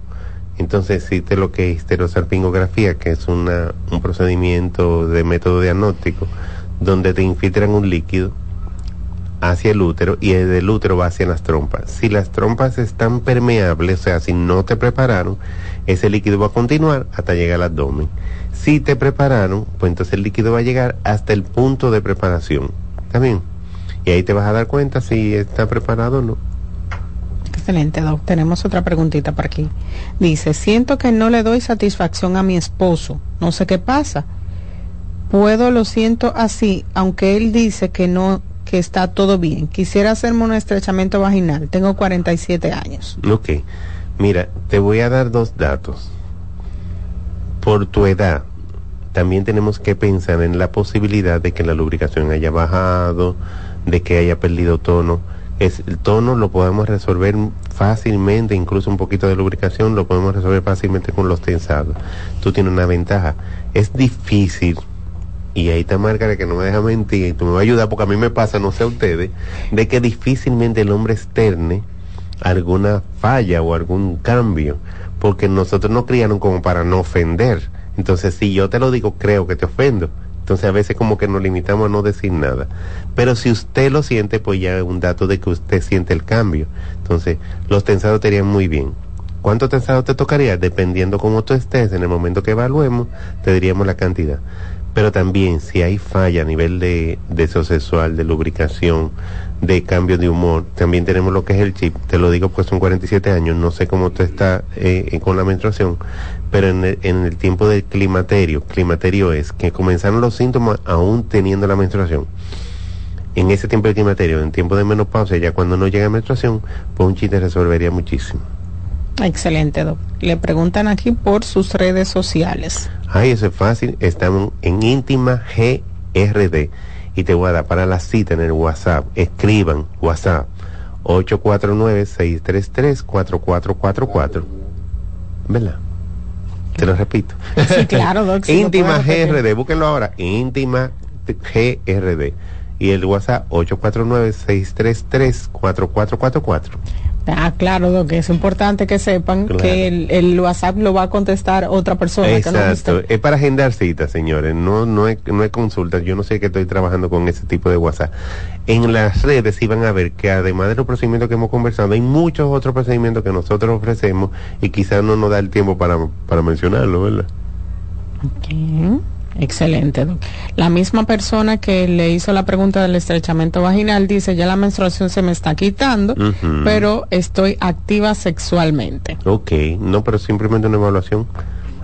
entonces existe lo que es histerosalpingografía, que es una, un procedimiento de método diagnóstico, donde te infiltran un líquido hacia el útero y el útero va hacia las trompas. Si las trompas están permeables, o sea, si no te prepararon, ese líquido va a continuar hasta llegar al abdomen. Si te prepararon, pues entonces el líquido va a llegar hasta el punto de preparación. ¿Está bien? Y ahí te vas a dar cuenta si está preparado o no. Excelente, Doc. Tenemos otra preguntita por aquí. Dice, siento que no le doy satisfacción a mi esposo. No sé qué pasa. Puedo, lo siento así, aunque él dice que no que está todo bien. Quisiera hacerme un estrechamiento vaginal. Tengo 47 años. Ok. Mira, te voy a dar dos datos. Por tu edad, también tenemos que pensar en la posibilidad de que la lubricación haya bajado, de que haya perdido tono. El tono lo podemos resolver fácilmente, incluso un poquito de lubricación lo podemos resolver fácilmente con los tensados. Tú tienes una ventaja. Es difícil y ahí está Margaret que no me deja mentir, y tú me vas a ayudar porque a mí me pasa, no sé a ustedes, de que difícilmente el hombre externe alguna falla o algún cambio, porque nosotros nos criaron como para no ofender. Entonces, si yo te lo digo, creo que te ofendo. Entonces, a veces como que nos limitamos a no decir nada. Pero si usted lo siente, pues ya es un dato de que usted siente el cambio. Entonces, los tensados te muy bien. ¿Cuánto tensado te tocaría? Dependiendo cómo tú estés, en el momento que evaluemos, te diríamos la cantidad. Pero también si hay falla a nivel de deseo sexual, de lubricación, de cambio de humor, también tenemos lo que es el chip. Te lo digo pues son 47 años, no sé cómo tú estás eh, con la menstruación, pero en el, tiempo del climaterio, climaterio es que comenzaron los síntomas aún teniendo la menstruación en ese tiempo de climaterio, en tiempo de menopausia, ya cuando no llega menstruación, pues un chiste resolvería muchísimo. Excelente, Doc. Le preguntan aquí por sus redes sociales. Ay, eso es fácil. Estamos en íntima GRD. Y te voy a dar para la cita en el WhatsApp. Escriban WhatsApp 849-633-4444. ¿Verdad? Te lo repito. Sí, claro, Doc. íntima GRD. Búsquenlo ahora. Íntima GRD y el WhatsApp 849-633-4444. Ah, claro, Doc, es importante que sepan Claro. que el, el WhatsApp lo va a contestar otra persona. que no es Exacto, es para agendar citas, señores, no no es, no es consulta, yo no sé que estoy trabajando con ese tipo de WhatsApp. En las redes sí van a ver que además de los procedimientos que hemos conversado, hay muchos otros procedimientos que nosotros ofrecemos y quizás no nos da el tiempo para, para mencionarlo, ¿verdad? Ok, Excelente. La misma persona que le hizo la pregunta del estrechamiento vaginal dice, ya la menstruación se me está quitando, pero estoy activa sexualmente. Ok, no, pero simplemente una evaluación.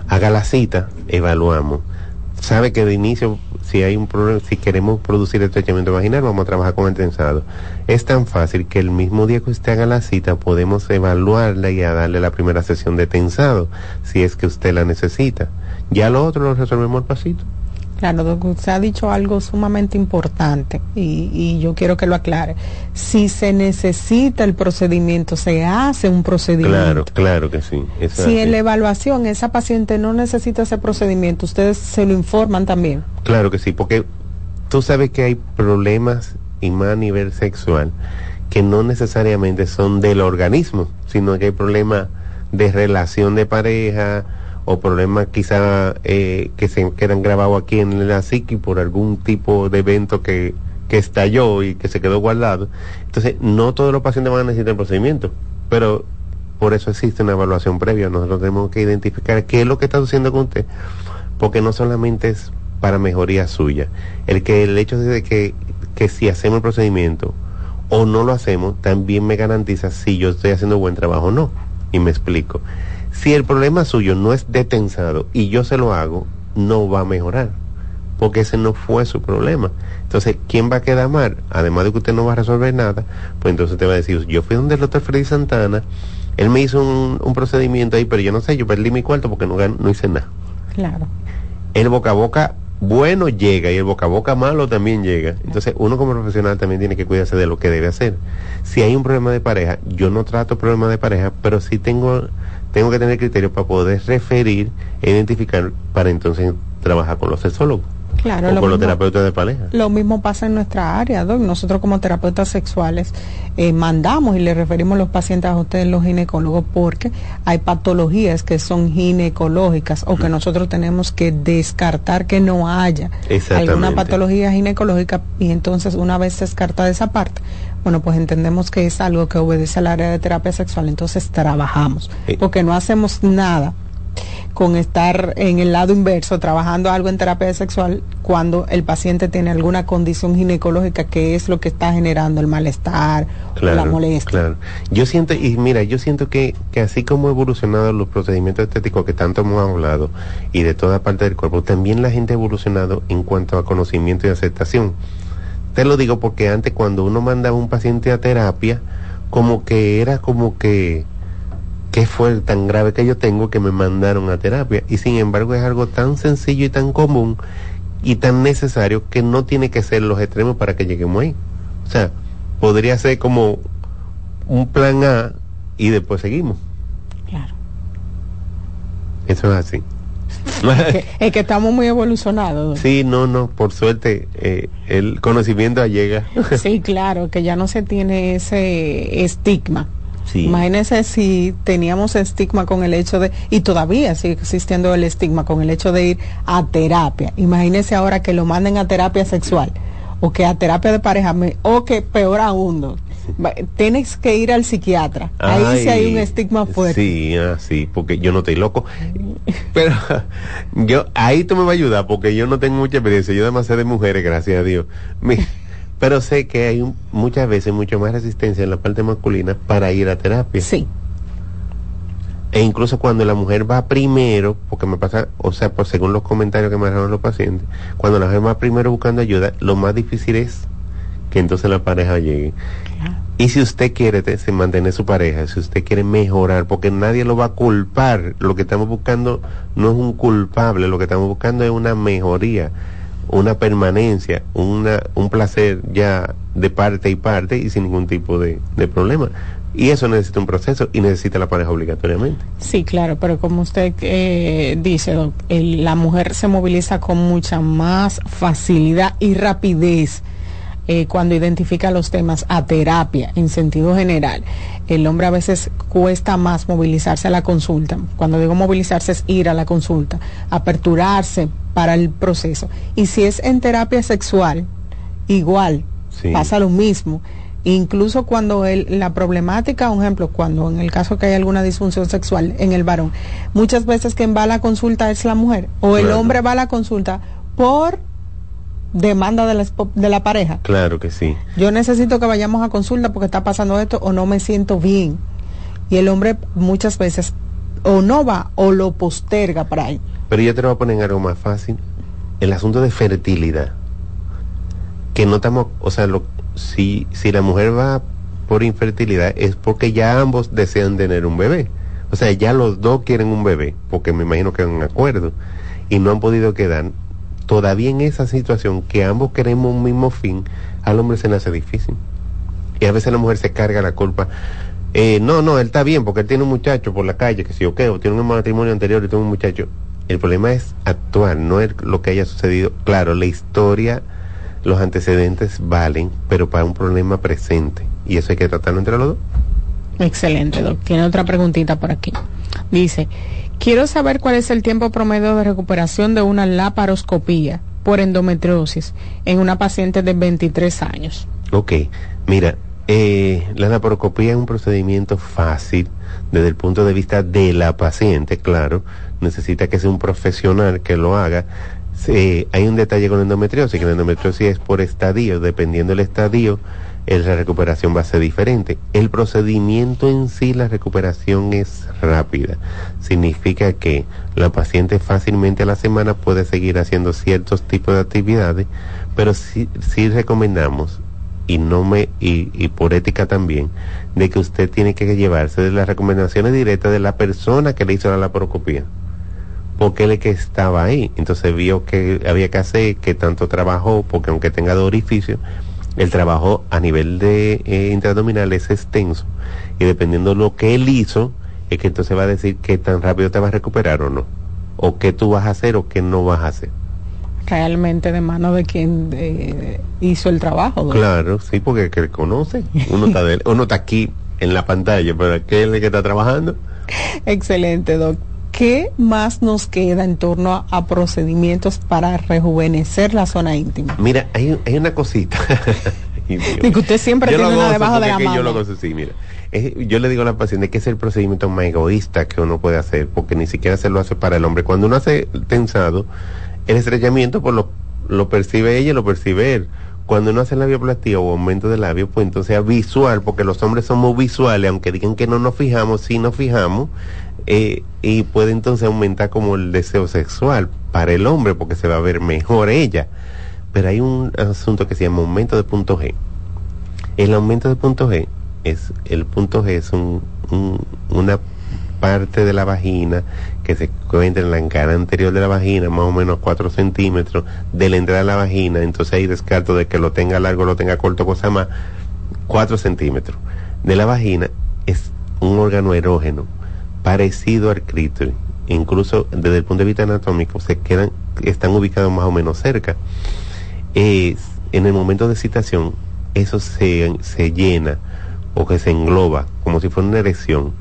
Haga la cita, evaluamos. Sabe que de inicio, si hay un problema, si queremos producir estrechamiento vaginal, vamos a trabajar con el tensado. Es tan fácil que el mismo día que usted haga la cita, podemos evaluarla y a darle la primera sesión de tensado, si es que usted la necesita. Ya lo otro lo resolvemos al pasito. Claro, Doc, usted ha dicho algo sumamente importante y, y yo quiero que lo aclare. Si se necesita el procedimiento, se hace un procedimiento. Claro, claro que sí. eso es Si en la evaluación esa paciente no necesita ese procedimiento, ustedes se lo informan también. Claro que sí, porque tú sabes que hay problemas y más a nivel sexual que no necesariamente son del organismo, sino que hay problemas de relación de pareja o problemas quizá eh, que se quedan grabados aquí en la psiqui por algún tipo de evento que, que estalló y que se quedó guardado. Entonces, no todos los pacientes van a necesitar el procedimiento, pero por eso existe una evaluación previa. Nosotros tenemos que identificar qué es lo que está sucediendo con usted, porque no solamente es para mejoría suya. El que el hecho de que, que si hacemos el procedimiento o no lo hacemos, también me garantiza si yo estoy haciendo buen trabajo o no. Y me explico. Si el problema suyo no es detensado y yo se lo hago, no va a mejorar. Porque ese no fue su problema. Entonces, ¿quién va a quedar mal? Además de que usted no va a resolver nada, pues entonces te va a decir, yo fui donde el doctor Freddy Santana, él me hizo un, un procedimiento ahí, pero yo no sé, yo perdí mi cuarto porque no, no hice nada Claro. el boca a boca bueno llega y el boca a boca malo también llega. Entonces uno como profesional también tiene que cuidarse de lo que debe hacer. Si hay un problema de pareja, yo no trato problemas de pareja, pero sí tengo, tengo que tener criterios para poder referir e identificar para entonces trabajar con los sexólogos Claro, o lo con los terapeutas de pareja. Lo mismo pasa en nuestra área, Doc. Nosotros como terapeutas sexuales eh, mandamos y le referimos los pacientes a ustedes los ginecólogos porque hay patologías que son ginecológicas o que nosotros tenemos que descartar que no haya alguna patología ginecológica y entonces una vez descartada esa parte, bueno, pues entendemos que es algo que obedece al área de terapia sexual, entonces trabajamos, Sí. porque no hacemos nada con estar en el lado inverso, trabajando algo en terapia sexual, cuando el paciente tiene alguna condición ginecológica que es lo que está generando el malestar o la molestia. Claro. Yo siento, y mira, yo siento que, que así como ha evolucionado los procedimientos estéticos que tanto hemos hablado y de toda parte del cuerpo, también la gente ha evolucionado en cuanto a conocimiento y aceptación. Te lo digo porque antes cuando uno mandaba un paciente a terapia, como que era como que qué fue tan grave que yo tengo que me mandaron a terapia y sin embargo es algo tan sencillo y tan común y tan necesario que no tiene que ser los extremos para que lleguemos ahí. O sea, podría ser como un plan A y después seguimos. Claro. Eso es así. Que- (laughs) (laughs) es que estamos muy evolucionados. sí, no, no, por suerte eh, el conocimiento llega. (laughs) Sí, claro, que ya no se tiene ese estigma. Sí. Imagínense si teníamos estigma con el hecho de, y todavía sigue existiendo el estigma con el hecho de ir a terapia. Imagínense ahora que lo manden a terapia sexual o que a terapia de pareja, o que peor aún, tienes que ir al psiquiatra. Ahí sí hay un Ay, estigma fuerte. Sí, ah, sí, porque yo no estoy loco. Pero (laughs) yo, ahí tú me vas a ayudar porque yo no tengo mucha experiencia. Yo además sé de mujeres, gracias a Dios. (laughs) Pero sé que hay un- muchas veces mucho más resistencia en la parte masculina para ir a terapia. Sí. E incluso cuando la mujer va primero, porque me pasa, o sea, por según los comentarios que me dejaron los pacientes, cuando la mujer va primero buscando ayuda, lo más difícil es que entonces la pareja llegue. Y si usted quiere se mantener su pareja, si usted quiere mejorar, porque nadie lo va a culpar, lo que estamos buscando no es un culpable, lo que estamos buscando es una mejoría, una permanencia, una, un placer ya de parte y parte y sin ningún tipo de, de problema. Y eso necesita un proceso y necesita la pareja obligatoriamente. Sí, claro, pero como usted eh, dice, el- la mujer se moviliza con mucha más facilidad y rapidez eh, cuando identifica los temas a terapia en sentido general. El hombre a veces cuesta más movilizarse a la consulta. Cuando digo movilizarse es ir a la consulta, aperturarse para el proceso. Y si es en terapia sexual, igual, pasa lo mismo. Incluso cuando el, la problemática, un ejemplo, cuando en el caso que hay alguna disfunción sexual en el varón, muchas veces quien va a la consulta es la mujer o el hombre va a la consulta por demanda de la, de la pareja. Claro que sí. Yo necesito que vayamos a consulta porque está pasando esto o no me siento bien. Y el hombre muchas veces o no va o lo posterga para ahí. Pero yo te lo voy a poner en algo más fácil. El asunto de fertilidad. Que no estamos, o sea, lo, si, si la mujer va por infertilidad es porque ya ambos desean tener un bebé. O sea, ya los dos quieren un bebé, porque me imagino que han un acuerdo. Y no han podido quedar todavía en esa situación que ambos queremos un mismo fin, al hombre se le hace difícil. Y a veces la mujer se carga la culpa. Eh, no, no, él está bien porque él tiene un muchacho por la calle, que si o qué, o tiene un matrimonio anterior y tiene un muchacho. El problema es actuar, no es lo que haya sucedido. Claro, la historia, los antecedentes valen, pero para un problema presente. Y eso hay que tratarlo entre los dos. Excelente, Doc. Tiene otra preguntita por aquí. Dice, Quiero saber cuál es el tiempo promedio de recuperación de una laparoscopía por endometriosis en una paciente de 23 años. Ok, mira, eh, la laparoscopía es un procedimiento fácil desde el punto de vista de la paciente, claro, necesita que sea un profesional que lo haga. hay un detalle con la endometriosis, que la endometriosis es por estadio, dependiendo del estadio, la recuperación va a ser diferente. El procedimiento en sí, la recuperación es rápida. Significa que la paciente fácilmente a la semana puede seguir haciendo ciertos tipos de actividades, pero sí, sí recomendamos y no me y, por ética también de que usted tiene que llevarse de las recomendaciones directas de la persona que le hizo la laparoscopía porque él es que estaba ahí entonces vio que había que hacer que tanto trabajó porque aunque tenga dos orificios el trabajo a nivel de eh, intradominal es extenso y dependiendo de lo que él hizo, es que entonces va a decir qué tan rápido te vas a recuperar o no, o qué tú vas a hacer o qué no vas a hacer. Realmente de mano de quien eh, hizo el trabajo. Claro, sí, porque que conoce. Uno está, uno está aquí en la pantalla, pero aquel que está trabajando. (laughs) Excelente, doctor. ¿Qué más nos queda en torno a, procedimientos para rejuvenecer la zona íntima? Mira, hay, una cosita. (laughs) y que usted siempre tiene una debajo de la mano. Yo lo gozo, sí, mira. yo le digo a la paciente que es el procedimiento más egoísta que uno puede hacer, porque ni siquiera se lo hace para el hombre. Cuando uno hace tensado, el estrellamiento pues lo, lo percibe ella y lo percibe él cuando uno hace labioplastía o aumento de labio, pues entonces es visual, porque los hombres somos visuales, aunque digan que no nos fijamos, sí nos fijamos, eh, y puede entonces aumentar como el deseo sexual para el hombre, porque se va a ver mejor ella. Pero hay un asunto que se llama aumento de punto G. El aumento de punto G es, el punto G es un, una parte de la vagina que se encuentra en la cara anterior de la vagina, más o menos 4 centímetros de la entrada de la vagina, entonces ahí descarto de que lo tenga largo, lo tenga corto, cosa más, 4 centímetros de la vagina es un órgano erógeno parecido al clítoris, incluso desde el punto de vista anatómico se quedan, están ubicados más o menos cerca. en el momento de excitación, eso se, se llena o que se engloba como si fuera una erección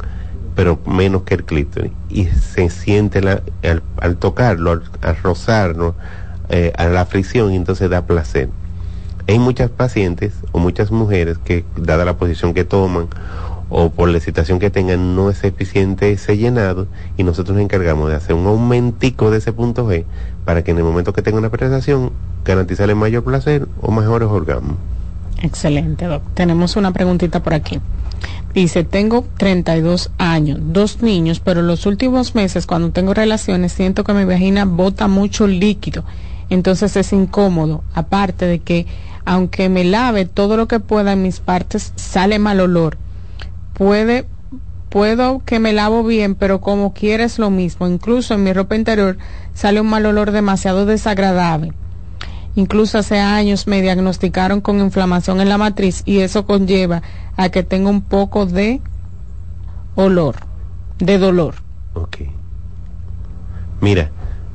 pero menos que el clítoris. Y se siente al, tocarlo, al, rozarlo, eh, a la fricción, y entonces da placer. Hay muchas pacientes o muchas mujeres que, dada la posición que toman o por la excitación que tengan, no es eficiente ese llenado y nosotros nos encargamos de hacer un aumentico de ese punto G para que en el momento que tenga una penetración garantizarle mayor placer o mejores orgasmos. Excelente, Doc. Tenemos una preguntita por aquí. Dice, tengo 32 años, dos niños, pero los últimos meses cuando tengo relaciones siento que mi vagina bota mucho líquido, entonces es incómodo, aparte de que aunque me lave todo lo que pueda en mis partes, sale mal olor. Puede, puedo que me lavo bien, pero como quieres lo mismo, incluso en mi ropa interior sale un mal olor demasiado desagradable. Incluso hace años me diagnosticaron con inflamación en la matriz y eso conlleva a que tenga un poco de olor, de dolor. Ok. Mira,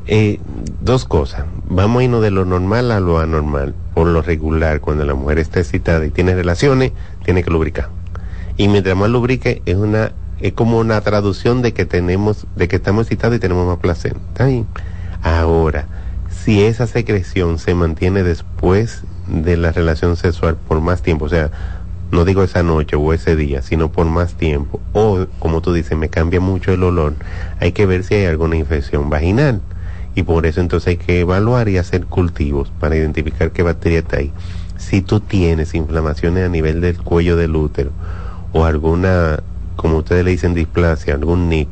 eh, dos cosas. Vamos a irnos de lo normal a lo anormal. por lo regular, cuando la mujer está excitada y tiene relaciones, tiene que lubricar. Y mientras más lubrique, es una es como una traducción de que tenemos, de que estamos excitados y tenemos más placer. Ahora, si esa secreción se mantiene después de la relación sexual por más tiempo, o sea, no digo esa noche o ese día, sino por más tiempo, o como tú dices, me cambia mucho el olor, hay que ver si hay alguna infección vaginal. Y por eso entonces hay que evaluar y hacer cultivos para identificar qué bacteria está ahí. Si tú tienes inflamaciones a nivel del cuello del útero o alguna como ustedes le dicen displasia, algún NIC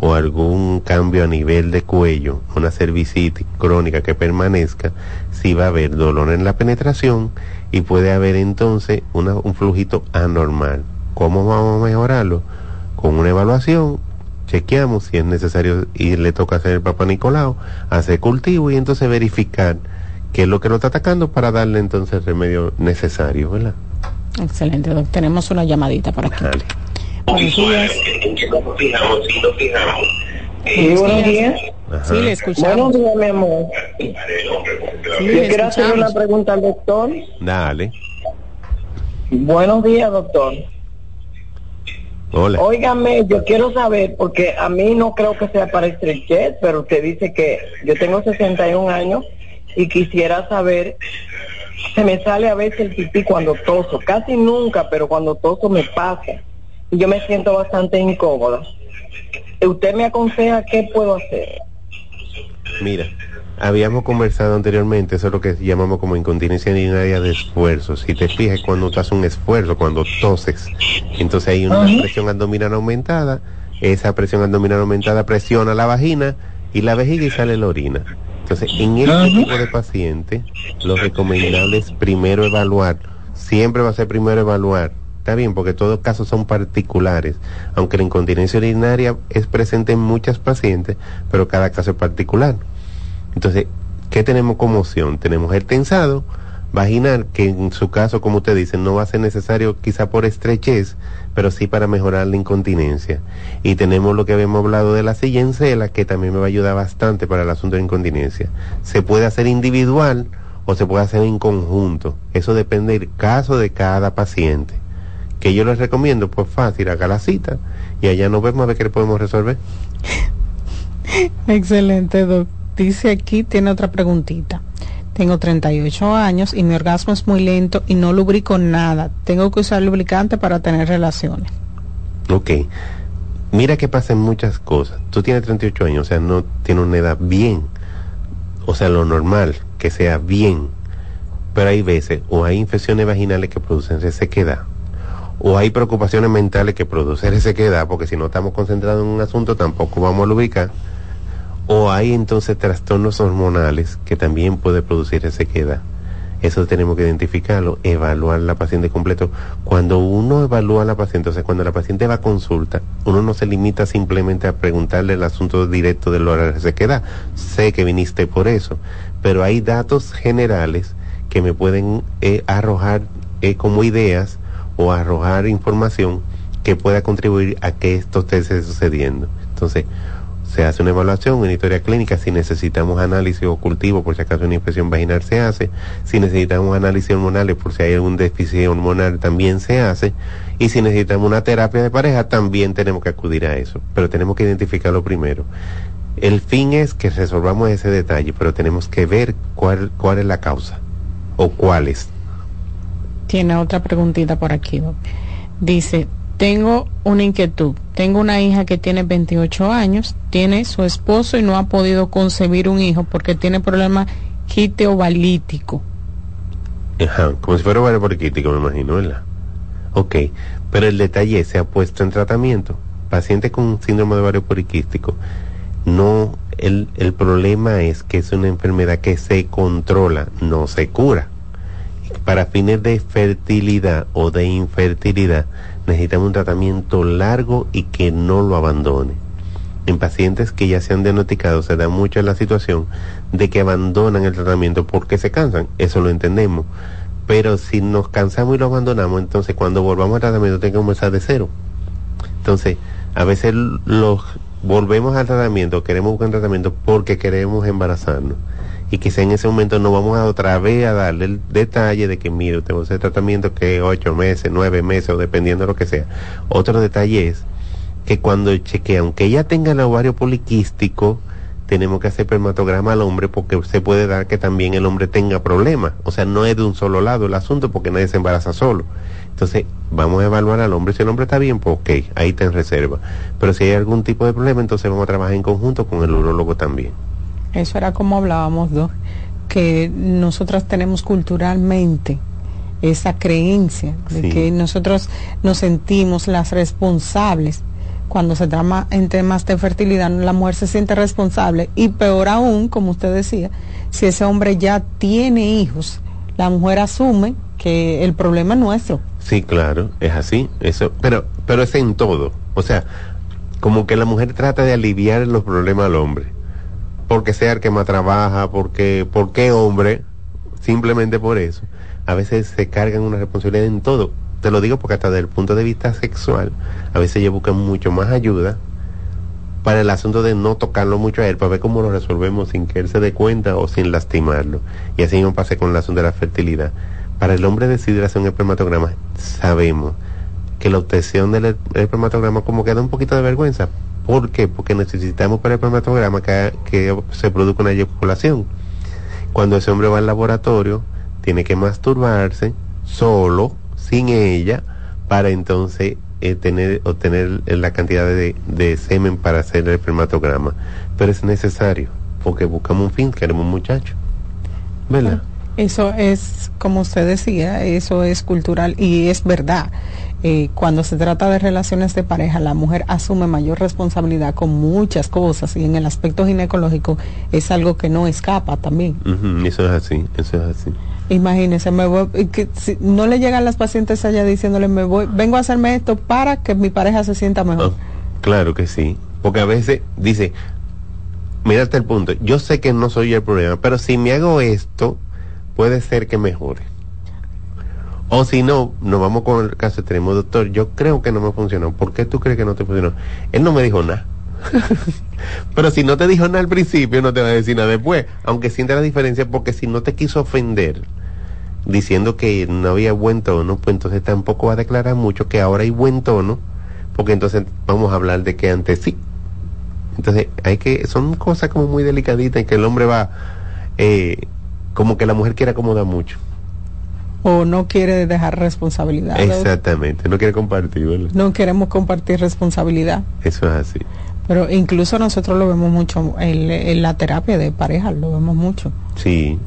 o algún cambio a nivel de cuello, una cervicitis crónica que permanezca, sí va a haber dolor en la penetración y puede haber entonces un flujito anormal. ¿Cómo vamos a mejorarlo? Con una evaluación, chequeamos si es necesario y le toca hacer el Papa Nicolau, hacer cultivo y entonces verificar qué es lo que lo está atacando para darle entonces el remedio necesario, ¿verdad? Excelente, doctor. Tenemos una llamadita para aquí. Buenos días. Sí, buenos días. Sí, le escuchamos. Buenos días, mi amor. Yo quiero hacer una pregunta al doctor. Dale. Buenos días, doctor. Hola. Óigame, yo quiero saber, porque a mí no creo que sea para estrechez, pero usted dice que yo tengo 61 años y quisiera saber, se me sale a veces el pipí cuando toso, casi nunca, pero cuando toso me pasa yo me siento bastante incómoda. ¿Usted me aconseja qué puedo hacer? Mira, habíamos conversado anteriormente, eso es lo que llamamos como incontinencia urinaria de esfuerzo. Si te fijas, cuando tú haces un esfuerzo, cuando toses, entonces hay una presión abdominal aumentada, esa presión abdominal aumentada presiona la vagina y la vejiga y sale la orina. Entonces, en este tipo de paciente, lo recomendable es primero evaluar, siempre va a ser primero evaluar Está bien, porque todos casos son particulares, aunque la incontinencia urinaria es presente en muchas pacientes, pero cada caso es particular. Entonces, ¿qué tenemos como opción? Tenemos el tensado vaginal, que en su caso, como usted dice, no va a ser necesario quizá por estrechez, pero sí para mejorar la incontinencia. Y tenemos lo que habíamos hablado de la silla en cela, que también me va a ayudar bastante para el asunto de incontinencia. Se puede hacer individual o se puede hacer en conjunto. Eso depende del caso de cada paciente que yo les recomiendo, pues fácil, haga la cita y allá nos vemos a ver qué le podemos resolver. (laughs) Excelente, Doc. Dice aquí, tiene otra preguntita. Tengo 38 años y mi orgasmo es muy lento y no lubrico nada. Tengo que usar lubricante para tener relaciones. Ok. Mira que pasan muchas cosas. Tú tienes 38 años, o sea, no tiene una edad bien. O sea, lo normal, que sea bien. Pero hay veces, o hay infecciones vaginales que producen resequedad, o hay preocupaciones mentales que producen sequedad, porque si no estamos concentrados en un asunto tampoco vamos a lubricar, o hay entonces trastornos hormonales que también puede producir sequedad. Eso tenemos que identificarlo, evaluar la paciente completo. Cuando uno evalúa a la paciente, o sea, cuando la paciente va a consulta, uno no se limita simplemente a preguntarle el asunto directo de la sequedad. Sé que viniste por eso, pero hay datos generales que me pueden eh, arrojar eh, como ideas o arrojar información que pueda contribuir a que esto esté sucediendo. Entonces, se hace una evaluación, una historia clínica, si necesitamos análisis o cultivo, por si acaso una infección vaginal se hace, si necesitamos análisis hormonales, por si hay algún déficit hormonal, también se hace, y si necesitamos una terapia de pareja, también tenemos que acudir a eso, pero tenemos que identificarlo primero. El fin es que resolvamos ese detalle, pero tenemos que ver cuál, cuál es la causa o cuáles tiene otra preguntita por aquí. Dice, tengo una inquietud. Tengo una hija que tiene 28 años, tiene su esposo y no ha podido concebir un hijo porque tiene problema quiteobalítico. Ajá, como si fuera ovario poliquístico, me imagino, ¿verdad? Ok, pero el detalle se ha puesto en tratamiento. Paciente con síndrome de ovario poliquístico, no, el, el problema es que es una enfermedad que se controla, no se cura para fines de fertilidad o de infertilidad necesitamos un tratamiento largo y que no lo abandone. En pacientes que ya se han diagnosticado se da mucho la situación de que abandonan el tratamiento porque se cansan, eso lo entendemos. Pero si nos cansamos y lo abandonamos, entonces cuando volvamos al tratamiento tenemos que comenzar de cero. Entonces, a veces los volvemos al tratamiento, queremos buscar un tratamiento porque queremos embarazarnos y quizá en ese momento no vamos a otra vez a darle el detalle de que mire usted va a hacer tratamiento que ocho meses, nueve meses o dependiendo de lo que sea. Otro detalle es que cuando chequea, aunque ella tenga el ovario poliquístico, tenemos que hacer permatograma al hombre porque se puede dar que también el hombre tenga problemas. O sea, no es de un solo lado el asunto porque nadie se embaraza solo. Entonces, vamos a evaluar al hombre. Si el hombre está bien, pues ok, ahí está en reserva. Pero si hay algún tipo de problema, entonces vamos a trabajar en conjunto con el urólogo también. Eso era como hablábamos, dos, que nosotras tenemos culturalmente esa creencia de que nosotros nos sentimos las responsables. Cuando se trama en temas de fertilidad, la mujer se siente responsable. Y peor aún, como usted decía, si ese hombre ya tiene hijos, la mujer asume que el problema es nuestro. Sí, claro, es así, eso, pero pero es en todo, o sea, como que la mujer trata de aliviar los problemas al hombre, porque sea el que más trabaja, porque porque hombre, simplemente por eso. A veces se cargan una responsabilidad en todo te lo digo porque hasta desde el punto de vista sexual, a veces ellos buscan mucho más ayuda para el asunto de no tocarlo mucho a él, para ver cómo lo resolvemos sin que él se dé cuenta o sin lastimarlo. Y así me pasa con el asunto de la fertilidad. Para el hombre decidir hacer un espermatograma, sabemos que la obtención del espermatograma como que da un poquito de vergüenza. ¿Por qué? Porque necesitamos para el espermatograma que, que se produzca una eyaculación. Cuando ese hombre va al laboratorio, tiene que masturbarse solo sin ella para entonces eh, tener obtener la cantidad de, de, semen para hacer el espermatograma. Pero es necesario porque buscamos un fin, queremos un muchacho. ¿Verdad? Eso es, como usted decía, eso es cultural y es verdad. Eh, cuando se trata de relaciones de pareja, la mujer asume mayor responsabilidad con muchas cosas y en el aspecto ginecológico es algo que no escapa también. eso es así, eso es así. Imagínese, me voy, que si no le llegan las pacientes allá diciéndole, me voy, vengo a hacerme esto para que mi pareja se sienta mejor. Ah, claro que sí, porque a veces dice, mírate el punto, yo sé que no soy el problema, pero si me hago esto, puede ser que mejore. O si no, nos vamos con el caso extremo, doctor, yo creo que no me funcionó. ¿Por qué tú crees que no te funcionó? Él no me dijo nada. (laughs) Pero si no te dijo nada al principio, no te va a decir nada después. Aunque sienta la diferencia, porque si no te quiso ofender, diciendo que no había buen tono, pues entonces tampoco va a declarar mucho que ahora hay buen tono, porque entonces vamos a hablar de que antes sí. Entonces hay que, son cosas como muy delicaditas y que el hombre va, eh, como que la mujer quiere acomodar mucho. O no quiere dejar responsabilidad. Exactamente, no quiere compartir, ¿verdad? No queremos compartir responsabilidad. Eso es así. Pero incluso nosotros lo vemos mucho en, la terapia de pareja, lo vemos mucho. Sí,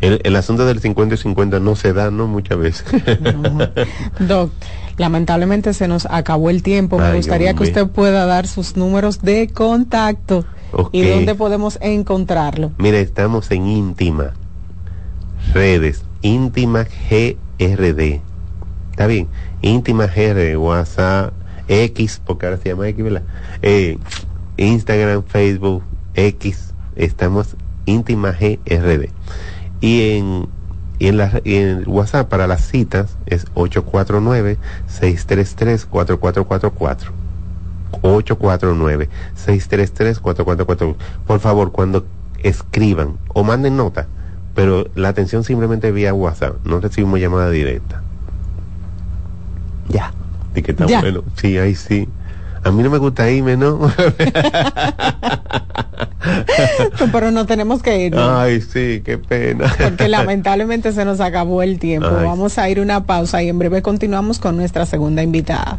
el, asunto del 50 y 50 no se da, ¿no? Muchas veces. (laughs) Doc, lamentablemente se nos acabó el tiempo. Me gustaría que usted pueda dar sus números de contacto y dónde podemos encontrarlo. Mira, estamos en íntima. Redes, íntima GRD. ¿Está bien? Íntima GRD, WhatsApp, X, porque ahora se llama X. Eh, Instagram, Facebook, X, estamos íntima GRD. Y en, y en, la, en WhatsApp para las citas es 849-633-4444. 849-633-4444. Por favor, cuando escriban o manden nota, pero la atención simplemente vía WhatsApp, no recibimos llamada directa. Ya. Y que está bueno. Sí, ahí sí. A mí no me gusta irme, ¿no? (laughs) Pero no tenemos que ir. Ay, sí, qué pena. Porque (laughs) lamentablemente se nos acabó el tiempo. Vamos a ir una pausa y en breve continuamos con nuestra segunda invitada.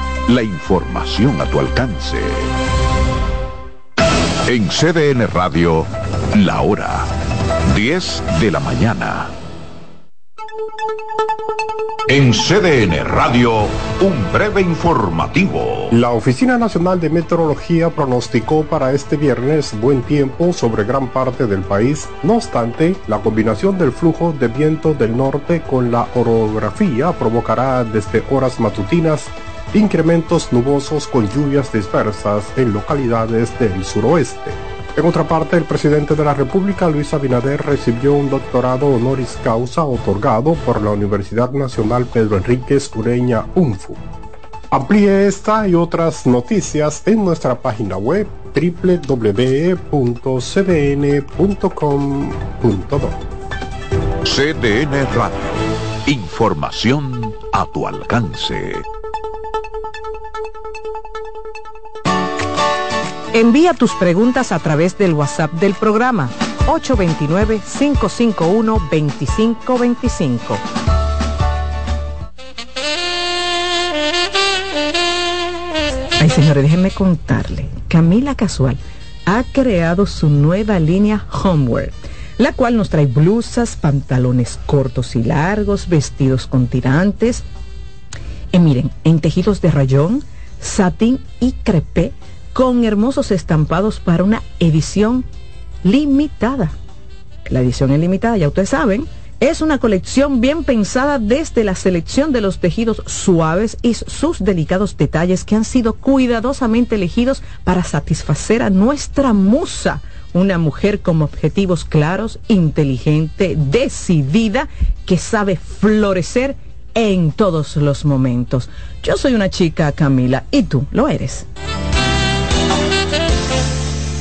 la información a tu alcance. En CDN Radio, la hora 10 de la mañana. En CDN Radio, un breve informativo. La Oficina Nacional de Meteorología pronosticó para este viernes buen tiempo sobre gran parte del país. No obstante, la combinación del flujo de viento del norte con la orografía provocará desde horas matutinas incrementos nubosos con lluvias dispersas en localidades del suroeste. En otra parte, el presidente de la República, Luis Abinader, recibió un doctorado honoris causa otorgado por la Universidad Nacional Pedro Enríquez Ureña UNFU. Amplíe esta y otras noticias en nuestra página web www.cdn.com.do. CDN Radio. Información a tu alcance. Envía tus preguntas a través del WhatsApp del programa 829-551-2525. Ay, señores, déjenme contarle. Camila Casual ha creado su nueva línea Homeware, la cual nos trae blusas, pantalones cortos y largos, vestidos con tirantes. Y miren, en tejidos de rayón, satín y crepé con hermosos estampados para una edición limitada. La edición es limitada, ya ustedes saben, es una colección bien pensada desde la selección de los tejidos suaves y sus delicados detalles que han sido cuidadosamente elegidos para satisfacer a nuestra musa, una mujer con objetivos claros, inteligente, decidida, que sabe florecer en todos los momentos. Yo soy una chica, Camila, y tú lo eres.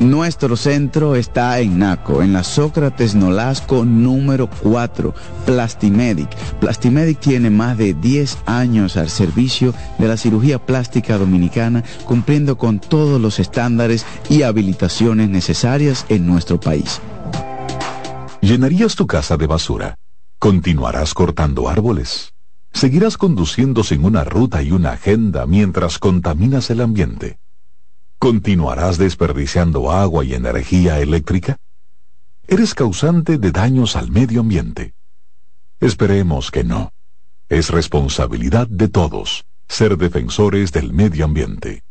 Nuestro centro está en Naco, en la Sócrates Nolasco número 4, Plastimedic. Plastimedic tiene más de 10 años al servicio de la cirugía plástica dominicana, cumpliendo con todos los estándares y habilitaciones necesarias en nuestro país. ¿Llenarías tu casa de basura? ¿Continuarás cortando árboles? ¿Seguirás conduciendo sin una ruta y una agenda mientras contaminas el ambiente? ¿Continuarás desperdiciando agua y energía eléctrica? Eres causante de daños al medio ambiente. Esperemos que no. Es responsabilidad de todos ser defensores del medio ambiente.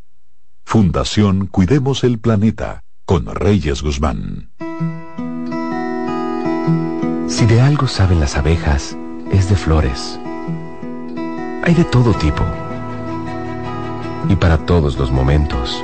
Fundación Cuidemos el Planeta con Reyes Guzmán. Si de algo saben las abejas, es de flores. Hay de todo tipo y para todos los momentos.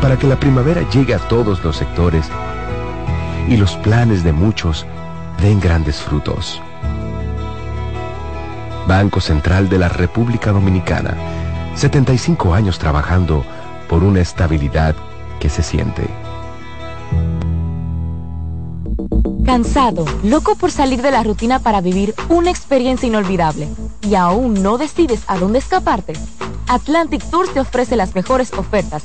para que la primavera llegue a todos los sectores y los planes de muchos den grandes frutos. Banco Central de la República Dominicana, 75 años trabajando por una estabilidad que se siente. Cansado, loco por salir de la rutina para vivir una experiencia inolvidable y aún no decides a dónde escaparte. Atlantic Tours te ofrece las mejores ofertas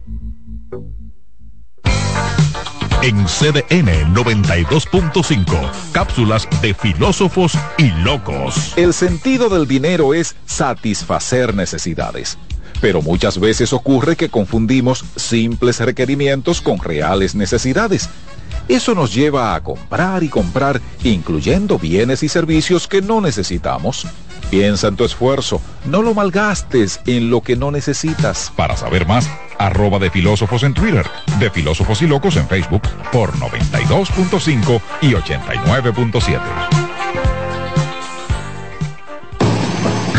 En CDN 92.5, cápsulas de filósofos y locos. El sentido del dinero es satisfacer necesidades. Pero muchas veces ocurre que confundimos simples requerimientos con reales necesidades. Eso nos lleva a comprar y comprar, incluyendo bienes y servicios que no necesitamos. Piensa en tu esfuerzo, no lo malgastes en lo que no necesitas. Para saber más, arroba de filósofos en Twitter, de filósofos y locos en Facebook por 92.5 y 89.7.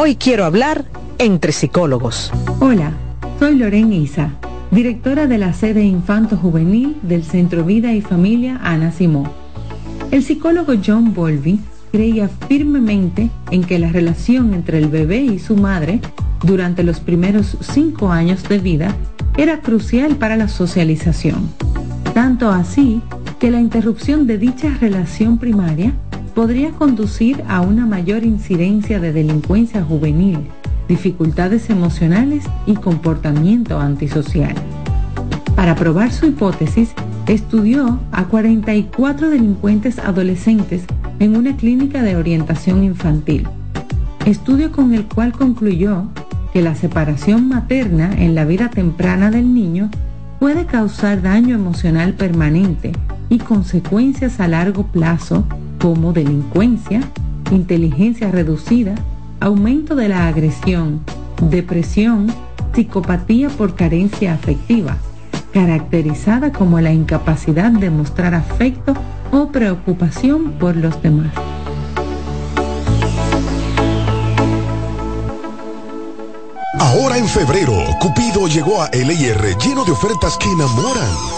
Hoy quiero hablar entre psicólogos. Hola, soy Lorena Isa, directora de la sede Infanto Juvenil del Centro Vida y Familia Ana Simó. El psicólogo John Bowlby creía firmemente en que la relación entre el bebé y su madre durante los primeros cinco años de vida era crucial para la socialización. Tanto así que la interrupción de dicha relación primaria podría conducir a una mayor incidencia de delincuencia juvenil, dificultades emocionales y comportamiento antisocial. Para probar su hipótesis, estudió a 44 delincuentes adolescentes en una clínica de orientación infantil, estudio con el cual concluyó que la separación materna en la vida temprana del niño puede causar daño emocional permanente y consecuencias a largo plazo como delincuencia, inteligencia reducida, aumento de la agresión, depresión, psicopatía por carencia afectiva, caracterizada como la incapacidad de mostrar afecto o preocupación por los demás. Ahora en febrero, Cupido llegó a LIR lleno de ofertas que enamoran.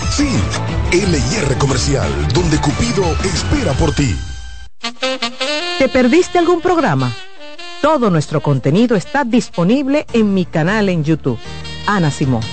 Sí, LIR Comercial, donde Cupido espera por ti. ¿Te perdiste algún programa? Todo nuestro contenido está disponible en mi canal en YouTube. Ana Simón.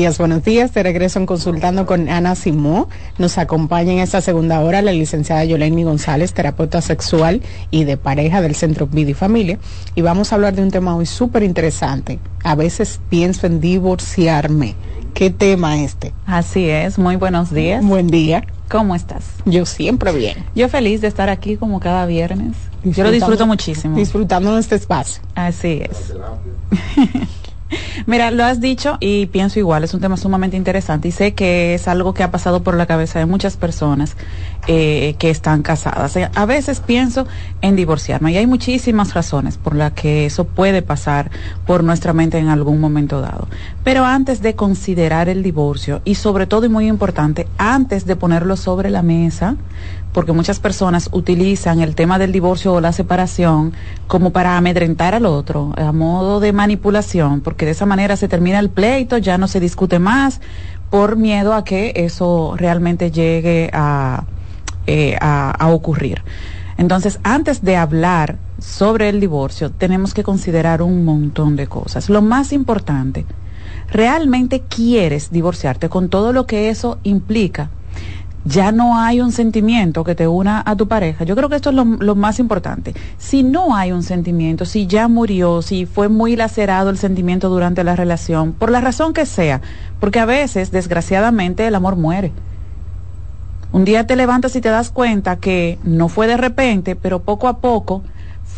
Días, buenos días. De regreso en Consultando con Ana Simó. Nos acompaña en esta segunda hora la licenciada Yoleni González, terapeuta sexual y de pareja del Centro Vida y Familia. Y vamos a hablar de un tema hoy súper interesante. A veces pienso en divorciarme. ¿Qué tema este? Así es. Muy buenos días. Buen día. ¿Cómo estás? Yo siempre bien. Yo feliz de estar aquí como cada viernes. Yo lo disfruto muchísimo. Disfrutando de este espacio. Así es. (laughs) Mira, lo has dicho y pienso igual, es un tema sumamente interesante y sé que es algo que ha pasado por la cabeza de muchas personas eh, que están casadas. Eh, a veces pienso en divorciarme y hay muchísimas razones por las que eso puede pasar por nuestra mente en algún momento dado. Pero antes de considerar el divorcio y sobre todo y muy importante, antes de ponerlo sobre la mesa, porque muchas personas utilizan el tema del divorcio o la separación como para amedrentar al otro, a modo de manipulación, porque de esa manera se termina el pleito, ya no se discute más, por miedo a que eso realmente llegue a, eh, a, a ocurrir. Entonces, antes de hablar sobre el divorcio, tenemos que considerar un montón de cosas. Lo más importante, ¿realmente quieres divorciarte con todo lo que eso implica? Ya no hay un sentimiento que te una a tu pareja. Yo creo que esto es lo, más importante. Si no hay un sentimiento, si ya murió, si fue muy lacerado el sentimiento durante la relación, por la razón que sea, porque a veces, desgraciadamente, el amor muere. Un día te levantas y te das cuenta que no fue de repente, pero poco a poco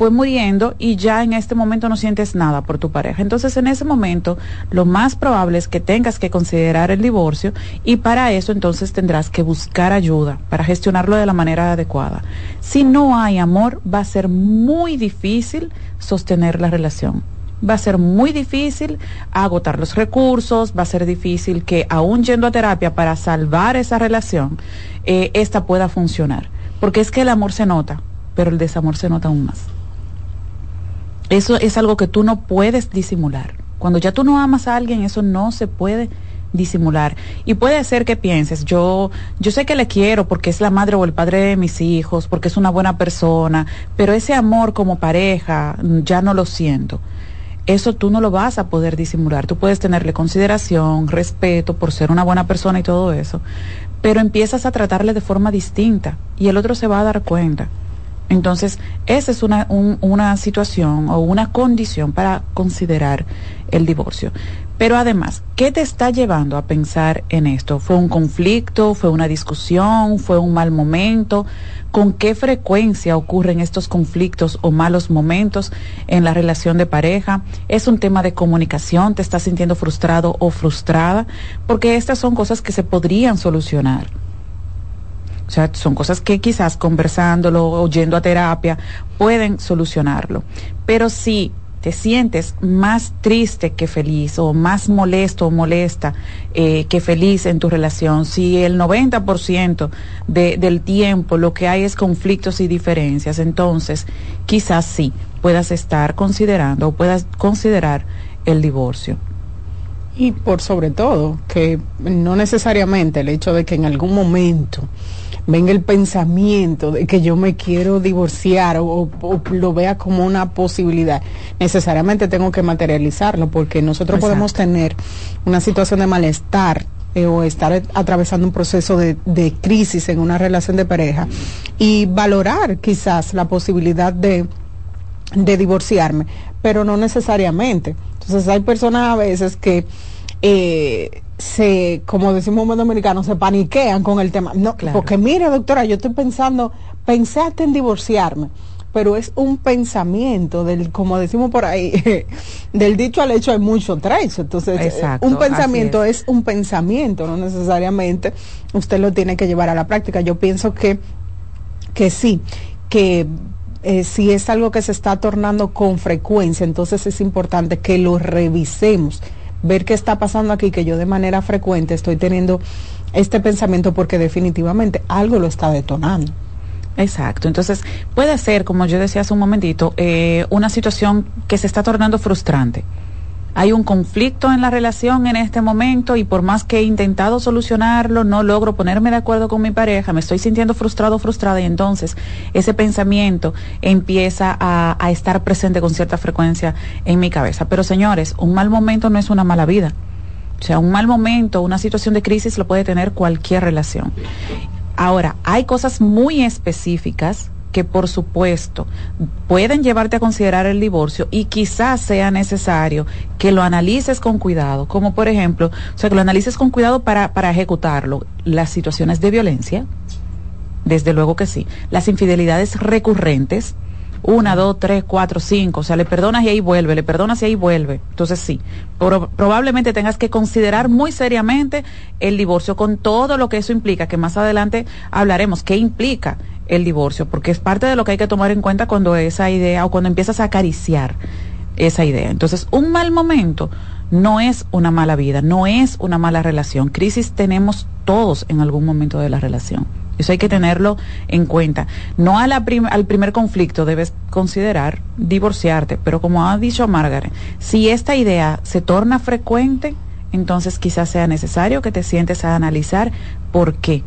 fue muriendo y ya en este momento no sientes nada por tu pareja. Entonces en ese momento lo más probable es que tengas que considerar el divorcio y para eso entonces tendrás que buscar ayuda para gestionarlo de la manera adecuada. Si no hay amor va a ser muy difícil sostener la relación. Va a ser muy difícil agotar los recursos, va a ser difícil que aún yendo a terapia para salvar esa relación, eh, esta pueda funcionar. Porque es que el amor se nota, pero el desamor se nota aún más. Eso es algo que tú no puedes disimular. Cuando ya tú no amas a alguien, eso no se puede disimular. Y puede ser que pienses, yo, yo sé que le quiero porque es la madre o el padre de mis hijos, porque es una buena persona, pero ese amor como pareja ya no lo siento. eso tú no lo vas a poder disimular. Tú puedes tenerle consideración, respeto por ser una buena persona y todo eso, pero empiezas a tratarle de forma distinta y el otro se va a dar cuenta. Entonces, esa es una, una situación o una condición para considerar el divorcio. Pero además, ¿qué te está llevando a pensar en esto? ¿Fue un conflicto? ¿Fue una discusión? ¿Fue un mal momento? ¿Con qué frecuencia ocurren estos conflictos o malos momentos en la relación de pareja? ¿Es un tema de comunicación? ¿Te estás sintiendo frustrado o frustrada? Porque estas son cosas que se podrían solucionar. O sea, son cosas que quizás conversándolo o a terapia pueden solucionarlo. Pero si te sientes más triste que feliz o más molesto o molesta eh, que feliz en tu relación, si el 90% de, del tiempo lo que hay es conflictos y diferencias, entonces quizás sí puedas estar considerando o puedas considerar el divorcio. Y por sobre todo, que no necesariamente el hecho de que en algún momento venga el pensamiento de que yo me quiero divorciar o, lo vea como una posibilidad, necesariamente tengo que materializarlo porque nosotros podemos tener una situación de malestar eh, o estar atravesando un proceso de, de, crisis en una relación de pareja y valorar quizás la posibilidad de, de divorciarme, pero no necesariamente. Entonces hay personas a veces que eh, se, como decimos los dominicanos, se paniquean con el tema. No, porque mire, doctora, yo estoy pensando, pensé hasta en divorciarme, pero es un pensamiento del, como decimos por ahí, (laughs) del dicho al hecho hay mucho trecho. Entonces, un pensamiento es. un pensamiento, no necesariamente usted lo tiene que llevar a la práctica. Yo pienso que, que sí, que eh, si es algo que se está tornando con frecuencia, entonces es importante que lo revisemos ver qué está pasando aquí, que yo de manera frecuente estoy teniendo este pensamiento porque definitivamente algo lo está detonando. Exacto, entonces puede ser, como yo decía hace un momentito, eh, una situación que se está tornando frustrante hay un conflicto en la relación en este momento y por más que he intentado solucionarlo, no logro ponerme de acuerdo con mi pareja, me estoy sintiendo frustrado frustrada y entonces ese pensamiento empieza a, a, estar presente con cierta frecuencia en mi cabeza. Pero señores, un mal momento no es una mala vida. O sea, un mal momento, una situación de crisis lo puede tener cualquier relación. Ahora, hay cosas muy específicas que por supuesto pueden llevarte a considerar el divorcio y quizás sea necesario que lo analices con cuidado, como por ejemplo, o sea, que lo analices con cuidado para, para ejecutarlo. Las situaciones de violencia, desde luego que sí. Las infidelidades recurrentes, una, dos, tres, cuatro, cinco, o sea, le perdonas y ahí vuelve, le perdonas y ahí vuelve. Entonces sí, probablemente tengas que considerar muy seriamente el divorcio con todo lo que eso implica, que más adelante hablaremos, qué implica el divorcio, porque es parte de lo que hay que tomar en cuenta cuando esa idea o cuando empiezas a acariciar esa idea. Entonces, un mal momento no es una mala vida, no es una mala relación. Crisis tenemos todos en algún momento de la relación. Eso hay que tenerlo en cuenta. No al primer conflicto debes considerar divorciarte, pero como ha dicho Margaret, si esta idea se torna frecuente, entonces quizás sea necesario que te sientes a analizar por qué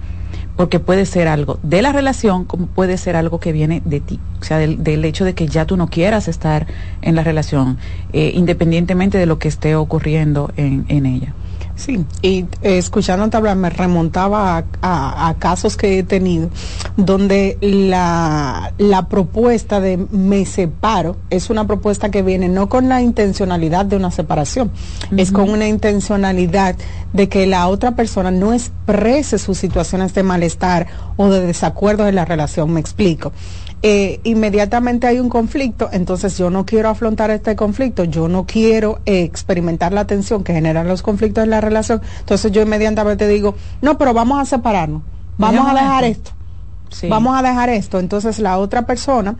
porque puede ser algo de la relación como puede ser algo que viene de ti, o sea, del, hecho de que ya tú no quieras estar en la relación, eh, independientemente de lo que esté ocurriendo en, en ella. Sí, y eh, escuchándote hablar me remontaba a, casos que he tenido donde la, la propuesta de me separo es una propuesta que viene no con la intencionalidad de una separación, es con una intencionalidad de que la otra persona no exprese sus situaciones de malestar o de desacuerdo en la relación, me explico. Eh, inmediatamente hay un conflicto, entonces yo no quiero afrontar este conflicto, yo no quiero eh, experimentar la tensión que generan los conflictos en la relación, entonces yo inmediatamente digo, no, pero vamos a separarnos, vamos a dejar esto, vamos a dejar esto, entonces la otra persona...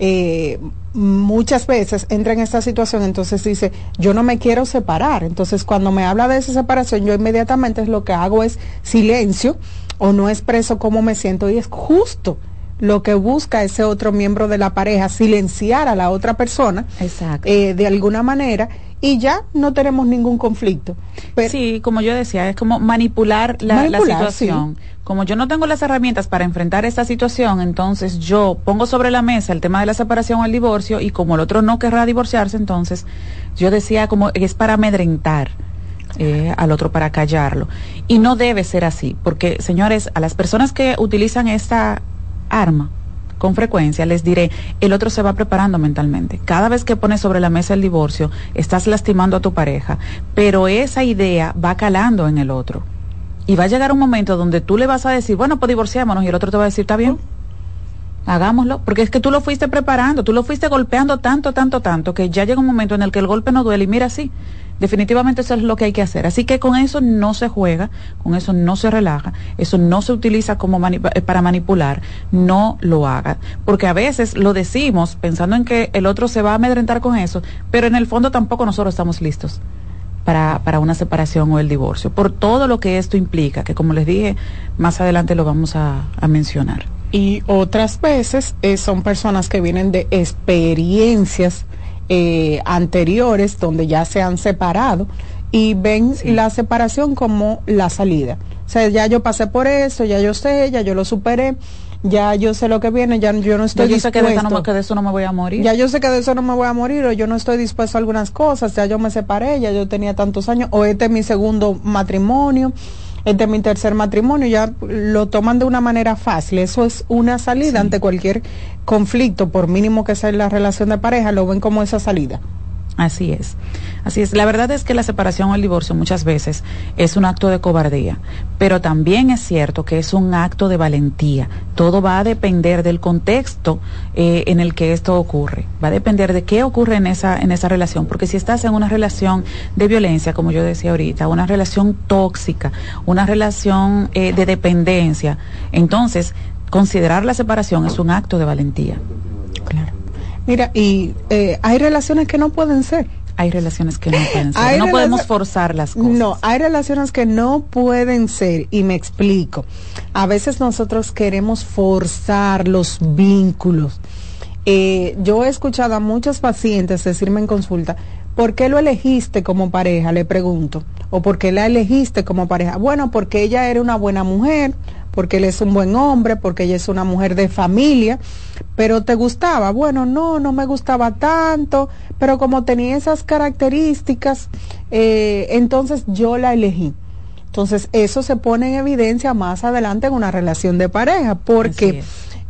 Eh, muchas veces entra en esta situación, entonces dice, yo no me quiero separar. Entonces, cuando me habla de esa separación, yo inmediatamente lo que hago es silencio o no expreso cómo me siento y es justo lo que busca ese otro miembro de la pareja, silenciar a la otra persona eh, de alguna manera y ya no tenemos ningún conflicto. sí, como yo decía, es como manipular la, situación. Como yo no tengo las herramientas para enfrentar esta situación, entonces yo pongo sobre la mesa el tema de la separación o el divorcio y como el otro no querrá divorciarse, entonces yo decía como es para amedrentar. Eh, al otro para callarlo. Y no debe ser así, porque señores, a las personas que utilizan esta arma, con frecuencia, les diré, el otro se va preparando mentalmente. Cada vez que pones sobre la mesa el divorcio, estás lastimando a tu pareja, pero esa idea va calando en el otro. Y va a llegar un momento donde tú le vas a decir, bueno, pues divorciémonos, y el otro te va a decir, está bien, hagámoslo, porque es que tú lo fuiste preparando, tú lo fuiste golpeando tanto, tanto, tanto, que ya llega un momento en el que el golpe no duele, y mira, sí, Definitivamente eso es lo que hay que hacer. Así que con eso no se juega, con eso no se relaja, eso no se utiliza como eh, para manipular, no lo haga. Porque a veces lo decimos pensando en que el otro se va a amedrentar con eso, pero en el fondo tampoco nosotros estamos listos. Para, para una separación o el divorcio, por todo lo que esto implica, que como les dije, más adelante lo vamos a, mencionar. Y otras veces eh, son personas que vienen de experiencias eh, anteriores donde ya se han separado y ven la separación como la salida. O sea, ya yo pasé por eso, ya yo sé, ya yo lo superé, ya yo sé lo que viene, ya yo no estoy yo sé que de, eso no me voy a morir. Ya yo sé que de eso no me voy a morir o yo no estoy dispuesto a algunas cosas, ya yo me separé, ya yo tenía tantos años o este es mi segundo matrimonio de mi tercer matrimonio, ya lo toman de una manera fácil. Eso es una salida ante cualquier conflicto, por mínimo que sea la relación de pareja, lo ven como esa salida. Así es. Así es. La verdad es que la separación o el divorcio muchas veces es un acto de cobardía, pero también es cierto que es un acto de valentía. Todo va a depender del contexto eh, en el que esto ocurre. Va a depender de qué ocurre en esa, en esa relación. Porque si estás en una relación de violencia, como yo decía ahorita, una relación tóxica, una relación eh, de dependencia, entonces considerar la separación es un acto de valentía. Mira, y eh, hay relaciones que no pueden ser. Hay relaciones que no pueden ser. no podemos forzar las cosas. No, hay relaciones que no pueden ser. Y me explico. A veces nosotros queremos forzar los vínculos. Eh, yo he escuchado a muchos pacientes decirme en consulta, ¿por qué lo elegiste como pareja? Le pregunto. ¿O por qué la elegiste como pareja? Bueno, porque ella era una buena mujer, porque él es un buen hombre, porque ella es una mujer de familia, pero te gustaba, bueno, no, no me gustaba tanto, pero como tenía esas características, eh, entonces yo la elegí. Entonces eso se pone en evidencia más adelante en una relación de pareja, porque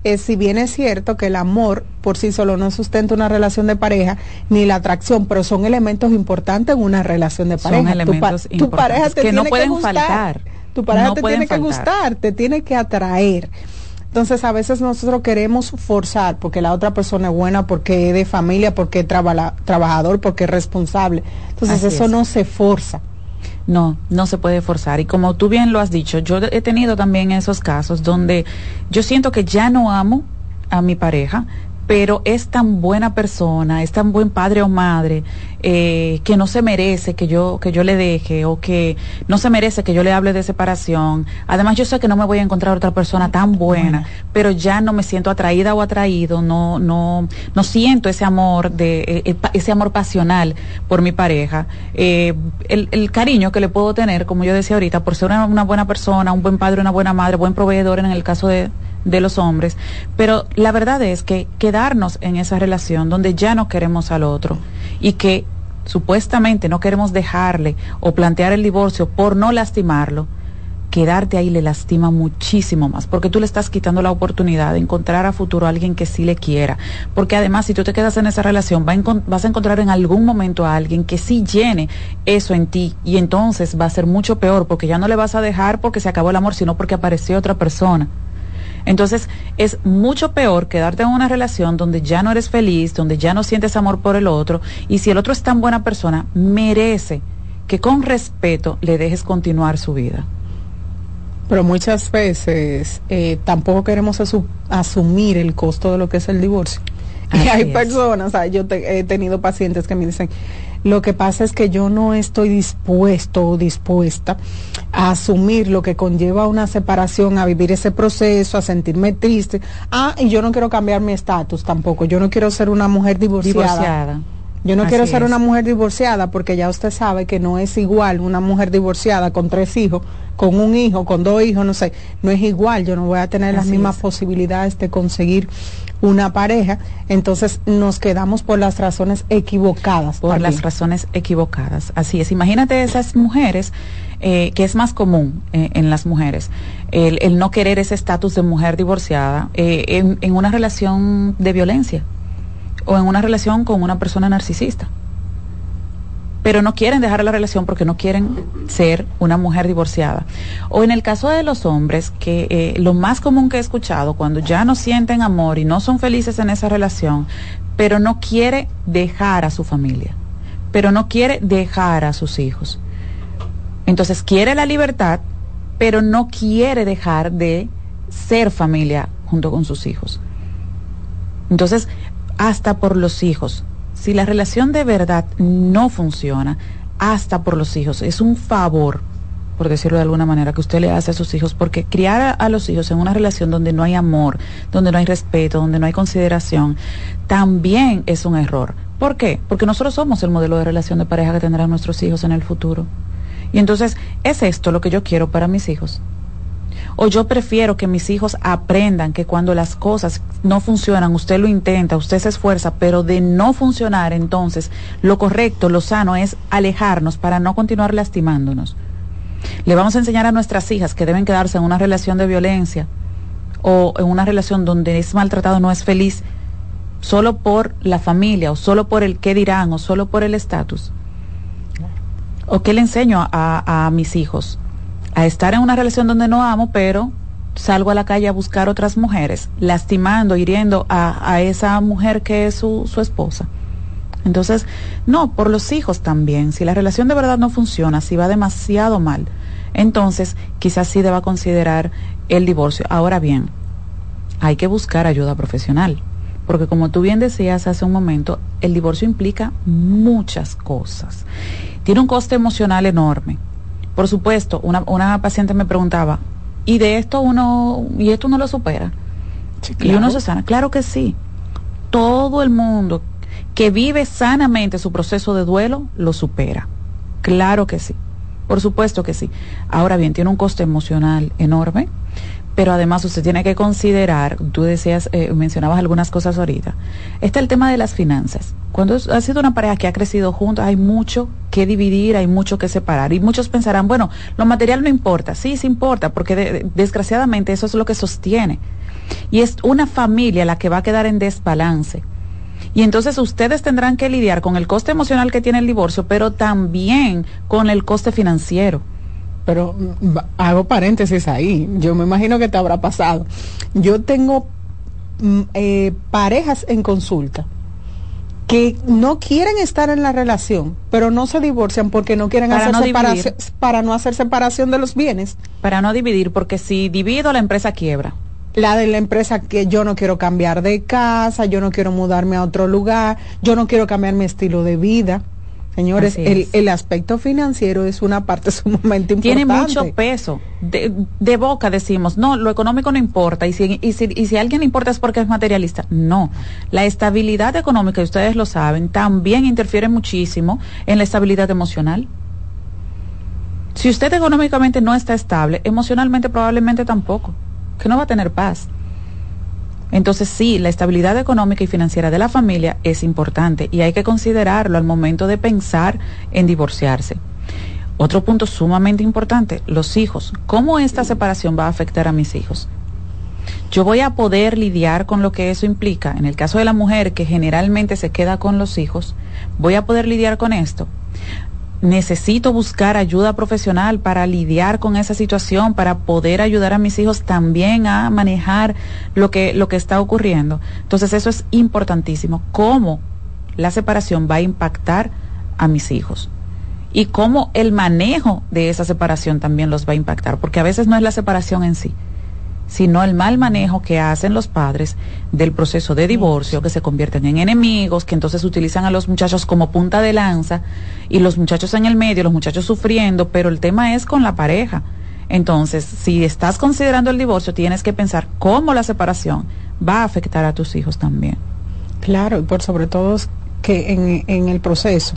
eh, si bien es cierto que el amor por sí solo no sustenta una relación de pareja, ni la atracción, pero son elementos importantes en una relación de pareja. Son elementos tu, pareja te que no pueden faltar tu pareja te tiene que gustar, te tiene que atraer. Entonces a veces nosotros queremos forzar porque la otra persona es buena, porque es de familia, porque es trabajador, porque es responsable. Entonces eso no se forza. No, no se puede forzar. Y como tú bien lo has dicho, yo he tenido también esos casos donde yo siento que ya no amo a mi pareja, pero es tan buena persona, es tan buen padre o madre, eh, que no se merece que yo, que yo le deje o que no se merece que yo le hable de separación. Además, yo sé que no me voy a encontrar otra persona tan buena, pero ya no me siento atraída o atraído, no, no, no siento ese amor de, eh, ese amor pasional por mi pareja. Eh, el, el, cariño que le puedo tener, como yo decía ahorita, por ser una buena persona, un buen padre, una buena madre, buen proveedor en el caso de, de los hombres, pero la verdad es que quedarnos en esa relación donde ya no queremos al otro y que supuestamente no queremos dejarle o plantear el divorcio por no lastimarlo, quedarte ahí le lastima muchísimo más, porque tú le estás quitando la oportunidad de encontrar a futuro a alguien que sí le quiera, porque además si tú te quedas en esa relación vas a encontrar en algún momento a alguien que sí llene eso en ti y entonces va a ser mucho peor, porque ya no le vas a dejar porque se acabó el amor, sino porque apareció otra persona. Entonces es mucho peor quedarte en una relación donde ya no eres feliz, donde ya no sientes amor por el otro y si el otro es tan buena persona, merece que con respeto le dejes continuar su vida. Pero muchas veces eh, tampoco queremos asumir el costo de lo que es el divorcio. (laughs) y hay personas, yo he tenido pacientes que me dicen, lo que pasa es que yo no estoy dispuesto o dispuesta a asumir lo que conlleva una separación, a vivir ese proceso, a sentirme triste. Ah, y yo no quiero cambiar mi estatus tampoco. Yo no quiero ser una mujer divorciada. Yo no Así quiero ser es. una mujer divorciada porque ya usted sabe que no es igual una mujer divorciada con tres hijos, con un hijo, con dos hijos, no sé, no es igual. Yo no voy a tener las mismas es. posibilidades de conseguir una pareja. Entonces nos quedamos por las razones equivocadas. por también. las razones equivocadas. Así es. Imagínate esas mujeres, eh, que es más común eh, en las mujeres, el, el no querer ese estatus de mujer divorciada eh, en, en una relación de violencia o en una relación con una persona narcisista. Pero no quieren dejar la relación porque no quieren ser una mujer divorciada. O en el caso de los hombres, que eh, lo más común que he escuchado, cuando ya no sienten amor y no son felices en esa relación, pero no quiere dejar a su familia, pero no quiere dejar a sus hijos. Entonces quiere la libertad, pero no quiere dejar de ser familia junto con sus hijos. Entonces, hasta por los hijos, si la relación de verdad no funciona, hasta por los hijos, es un favor, por decirlo de alguna manera, que usted le hace a sus hijos, porque criar a, los hijos en una relación donde no hay amor, donde no hay respeto, donde no hay consideración, también es un error. ¿Por qué? Porque nosotros somos el modelo de relación de pareja que tendrán nuestros hijos en el futuro. Y entonces, ¿es esto lo que yo quiero para mis hijos? O yo prefiero que mis hijos aprendan que cuando las cosas no funcionan, usted lo intenta, usted se esfuerza, pero de no funcionar, entonces lo correcto, lo sano es alejarnos para no continuar lastimándonos. Le vamos a enseñar a nuestras hijas que deben quedarse en una relación de violencia o en una relación donde es maltratado, no es feliz, solo por la familia o solo por el qué dirán o solo por el estatus. ¿O qué le enseño a, a- mis hijos? A estar en una relación donde no amo, pero salgo a la calle a buscar otras mujeres, lastimando, hiriendo a, a esa mujer que es su, su esposa. Entonces, no, por los hijos también. Si la relación de verdad no funciona, si va demasiado mal, entonces quizás sí deba considerar el divorcio. Ahora bien, hay que buscar ayuda profesional. Porque como tú bien decías hace un momento, el divorcio implica muchas cosas. Tiene un coste emocional enorme. Por supuesto, una, una paciente me preguntaba, ¿y de esto uno, y esto uno lo supera? Y claro. uno se sana. Claro que sí. Todo el mundo que vive sanamente su proceso de duelo lo supera. Claro que sí. Por supuesto que sí. Ahora bien, tiene un coste emocional enorme, pero además usted tiene que considerar, tú decías, eh, mencionabas algunas cosas ahorita, está el tema de las finanzas. Cuando ha sido una pareja que ha crecido juntos, hay mucho que dividir, hay mucho que separar. Y muchos pensarán, bueno, lo material no importa. Sí, sí importa, porque de- de- desgraciadamente eso es lo que sostiene. Y es una familia la que va a quedar en desbalance. Y entonces ustedes tendrán que lidiar con el coste emocional que tiene el divorcio, pero también con el coste financiero. Pero mm, hago paréntesis ahí. Yo me imagino que te habrá pasado. Yo tengo mm, eh, parejas en consulta que no quieren estar en la relación, pero no se divorcian porque no quieren Para hacer no separación, para no hacer separación de los bienes. Para no dividir, porque si divido, la empresa quiebra. La de la empresa que yo no quiero cambiar de casa, yo no quiero mudarme a otro lugar, yo no quiero cambiar mi estilo de vida. Señores, el, el aspecto financiero es una parte (laughs) sumamente importante. Tiene mucho peso. De, de boca decimos, no, lo económico no importa. Y si, y, si, y si a alguien le importa es porque es materialista. No. La estabilidad económica, y ustedes lo saben, también interfiere muchísimo en la estabilidad emocional. Si usted económicamente no está estable, emocionalmente probablemente tampoco, que no va a tener paz. Entonces sí, la estabilidad económica y financiera de la familia es importante y hay que considerarlo al momento de pensar en divorciarse. Otro punto sumamente importante, los hijos. ¿Cómo esta separación va a afectar a mis hijos? Yo voy a poder lidiar con lo que eso implica. En el caso de la mujer que generalmente se queda con los hijos, voy a poder lidiar con esto. Necesito buscar ayuda profesional para lidiar con esa situación, para poder ayudar a mis hijos también a manejar lo que, lo que está ocurriendo. Entonces eso es importantísimo. ¿Cómo la separación va a impactar a mis hijos? Y cómo el manejo de esa separación también los va a impactar, porque a veces no es la separación en sí, sino el mal manejo que hacen los padres del proceso de divorcio, que se convierten en enemigos, que entonces utilizan a los muchachos como punta de lanza y los muchachos en el medio, los muchachos sufriendo, pero el tema es con la pareja. Entonces, si estás considerando el divorcio, tienes que pensar cómo la separación va a afectar a tus hijos también. Claro, y por sobre todo que en, en el proceso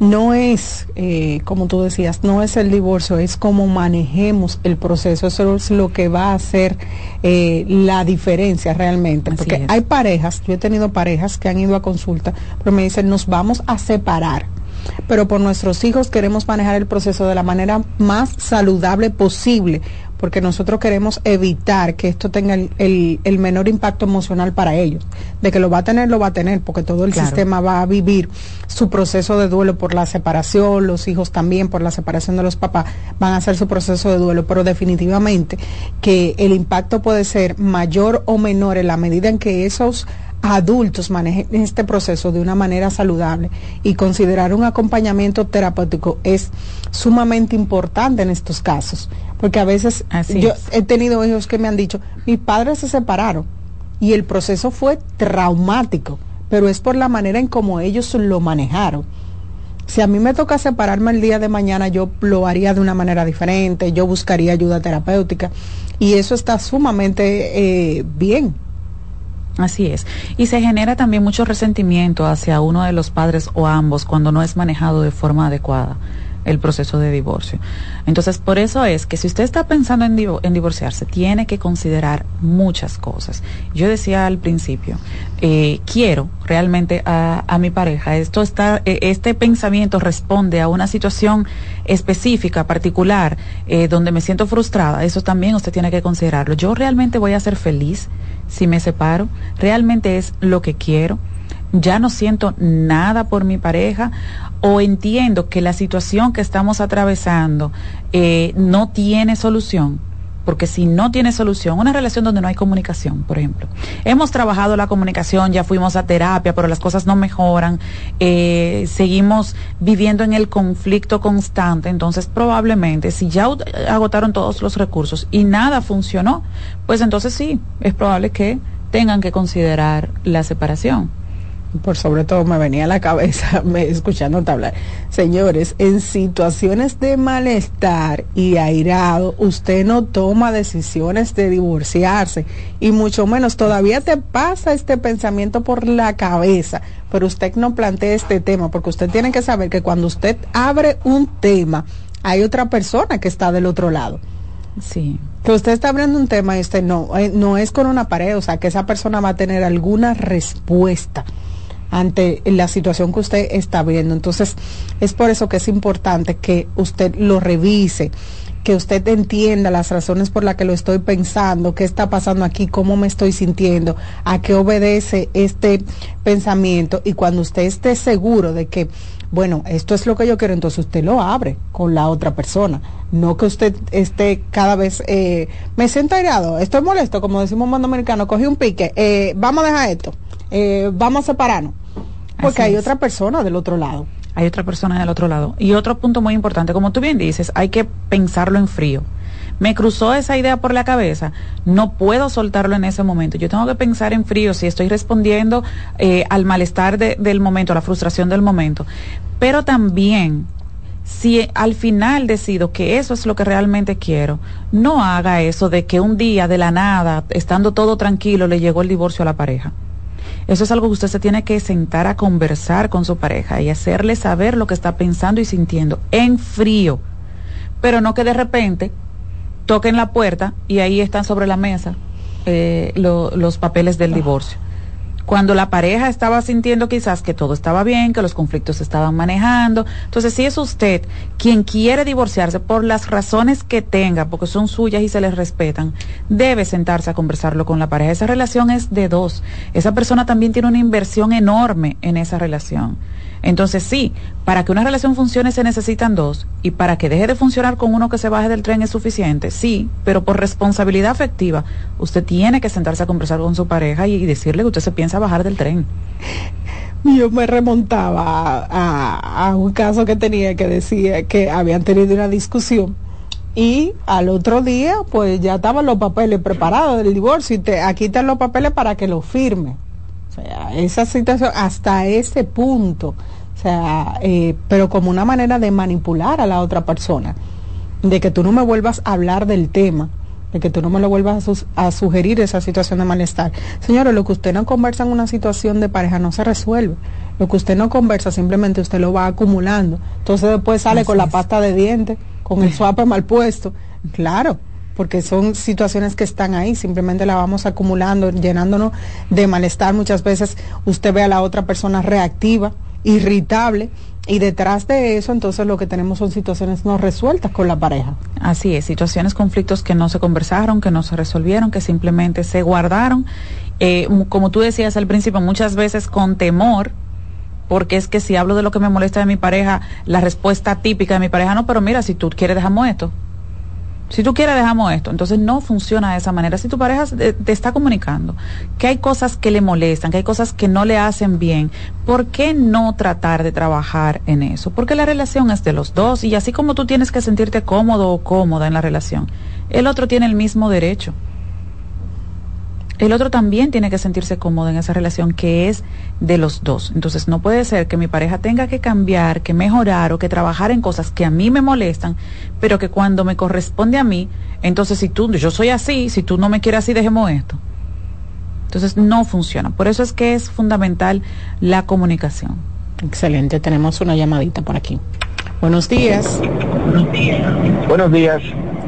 no es, eh, como tú decías, no es el divorcio, es cómo manejemos el proceso. Eso es lo que va a hacer eh, la diferencia realmente. Porque hay parejas, yo he tenido parejas que han ido a consulta, pero me dicen, nos vamos a separar pero por nuestros hijos queremos manejar el proceso de la manera más saludable posible, porque nosotros queremos evitar que esto tenga el, menor impacto emocional para ellos. De que lo va a tener, lo va a tener, porque todo el sistema va a vivir su proceso de duelo por la separación, los hijos también por la separación de los papás van a hacer su proceso de duelo, pero definitivamente que el impacto puede ser mayor o menor en la medida en que esos adultos manejen este proceso de una manera saludable. Y considerar un acompañamiento terapéutico es sumamente importante en estos casos, porque a veces yo he tenido hijos que me han dicho, mis padres se separaron y el proceso fue traumático, pero es por la manera en cómo ellos lo manejaron. Si a mí me toca separarme el día de mañana, yo lo haría de una manera diferente, yo buscaría ayuda terapéutica y eso está sumamente eh, bien Así es. Y se genera también mucho resentimiento hacia uno de los padres o ambos cuando no es manejado de forma adecuada el proceso de divorcio. Entonces, por eso es que si usted está pensando en, divorciarse, tiene que considerar muchas cosas. Yo decía al principio, eh, quiero realmente a, mi pareja. Esto está, eh, este pensamiento responde a una situación específica, particular, eh, donde me siento frustrada. Eso también usted tiene que considerarlo. Yo realmente voy a ser feliz si me separo, realmente es lo que quiero, ya no siento nada por mi pareja o entiendo que la situación que estamos atravesando eh, no tiene solución porque si no tiene solución, una relación donde no hay comunicación, por ejemplo. Hemos trabajado la comunicación, ya fuimos a terapia, pero las cosas no mejoran, eh, seguimos viviendo en el conflicto constante, entonces probablemente si ya agotaron todos los recursos y nada funcionó, pues entonces sí, es probable que tengan que considerar la separación por sobre todo me venía a la cabeza (laughs) me, escuchando hablar. Señores, en situaciones de malestar y airado, usted no toma decisiones de divorciarse y mucho menos todavía te pasa este pensamiento por la cabeza, pero usted no plantea este tema porque usted tiene que saber que cuando usted abre un tema, hay otra persona que está del otro lado. Sí. Que usted está abriendo un tema y usted no, eh, no es con una pared, o sea, que esa persona va a tener alguna respuesta ante la situación que usted está viendo. Entonces, es por eso que es importante que usted lo revise, que usted entienda las razones por las que lo estoy pensando, qué está pasando aquí, cómo me estoy sintiendo, a qué obedece este pensamiento y cuando usted esté seguro de que, bueno, esto es lo que yo quiero, entonces usted lo abre con la otra persona. No que usted esté cada vez, eh, me siento airado, estoy molesto, como decimos en americano, cogí un pique, eh, vamos a dejar esto, eh, vamos a separarnos porque hay otra persona del otro lado. Hay otra persona del otro lado. Y otro punto muy importante, como tú bien dices, hay que pensarlo en frío. Me cruzó esa idea por la cabeza, no puedo soltarlo en ese momento. Yo tengo que pensar en frío si estoy respondiendo eh, al malestar del momento, a la frustración del momento. Pero también si al final decido que eso es lo que realmente quiero, no haga eso de que un día de la nada, estando todo tranquilo, le llegó el divorcio a la pareja. Eso es algo que usted se tiene que sentar a conversar con su pareja y hacerle saber lo que está pensando y sintiendo en frío. Pero no que de repente toquen la puerta y ahí están sobre la mesa eh, los papeles del divorcio cuando la pareja estaba sintiendo quizás que todo estaba bien, que los conflictos se estaban manejando. Entonces, si es usted quien quiere divorciarse por las razones que tenga, porque son suyas y se les respetan, debe sentarse a conversarlo con la pareja. Esa relación es de dos. Esa persona también tiene una inversión enorme en esa relación. Entonces sí, para que una relación funcione se necesitan dos y para que deje de funcionar con uno que se baje del tren es suficiente, sí, pero por responsabilidad afectiva usted tiene que sentarse a conversar con su pareja y, decirle que usted se piensa bajar del tren. Yo me remontaba a, un caso que tenía que decía que habían tenido una discusión y al otro día pues ya estaban los papeles preparados del divorcio y te, aquí están los papeles para que lo firme esa situación hasta ese punto, o sea, eh, pero como una manera de manipular a la otra persona, de que tú no me vuelvas a hablar del tema, de que tú no me lo vuelvas a, sugerir esa situación de malestar. Señores, lo que usted no conversa en una situación de pareja no se resuelve. Lo que usted no conversa, simplemente usted lo va acumulando. Entonces después sale con la pasta de dientes, con el (laughs) suape mal puesto. Claro, porque son situaciones que están ahí, simplemente la vamos acumulando, llenándonos de malestar. Muchas veces usted ve a la otra persona reactiva, irritable, y detrás de eso, entonces lo que tenemos son situaciones no resueltas con la pareja. Así es, situaciones, conflictos que no se conversaron, que no se resolvieron, que simplemente se guardaron. Eh, como tú decías al principio, muchas veces con temor, porque es que si hablo de lo que me molesta de mi pareja, la respuesta típica de mi pareja, no, pero mira, si tú quieres dejamos esto. Si tú quieres, dejamos esto. Entonces no funciona de esa manera. Si tu pareja te está comunicando que hay cosas que le molestan, que hay cosas que no le hacen bien, ¿por qué no tratar de trabajar en eso? Porque la relación es de los dos y así como tú tienes que sentirte cómodo o cómoda en la relación, el otro tiene el mismo derecho el otro también tiene que sentirse cómodo en esa relación que es de los dos. Entonces no puede ser que mi pareja tenga que cambiar, que mejorar o que trabajar en cosas que a mí me molestan, pero que cuando me corresponde a mí, entonces si tú, yo soy así, si tú no me quieres así, dejemos esto. Entonces no funciona. Por eso es que es fundamental la comunicación. Excelente, tenemos una llamadita por aquí. Buenos días. Buenos días. Buenos días.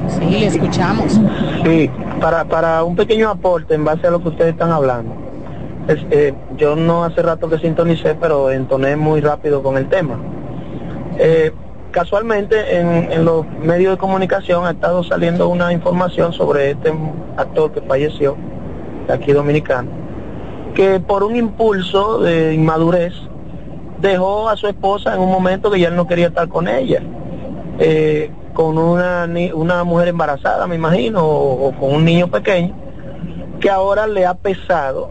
Sí, le escuchamos. Sí, para, para un pequeño aporte en base a lo que ustedes están hablando. Eh, yo no hace rato que sintonicé, pero entoné muy rápido con el tema. Eh, casualmente en, los medios de comunicación ha estado saliendo una información sobre este actor que falleció, aquí dominicano, que por un impulso de inmadurez dejó a su esposa en un momento que ya no quería estar con ella. Eh, con una, una mujer embarazada, me imagino, o, con un niño pequeño, que ahora le ha pesado,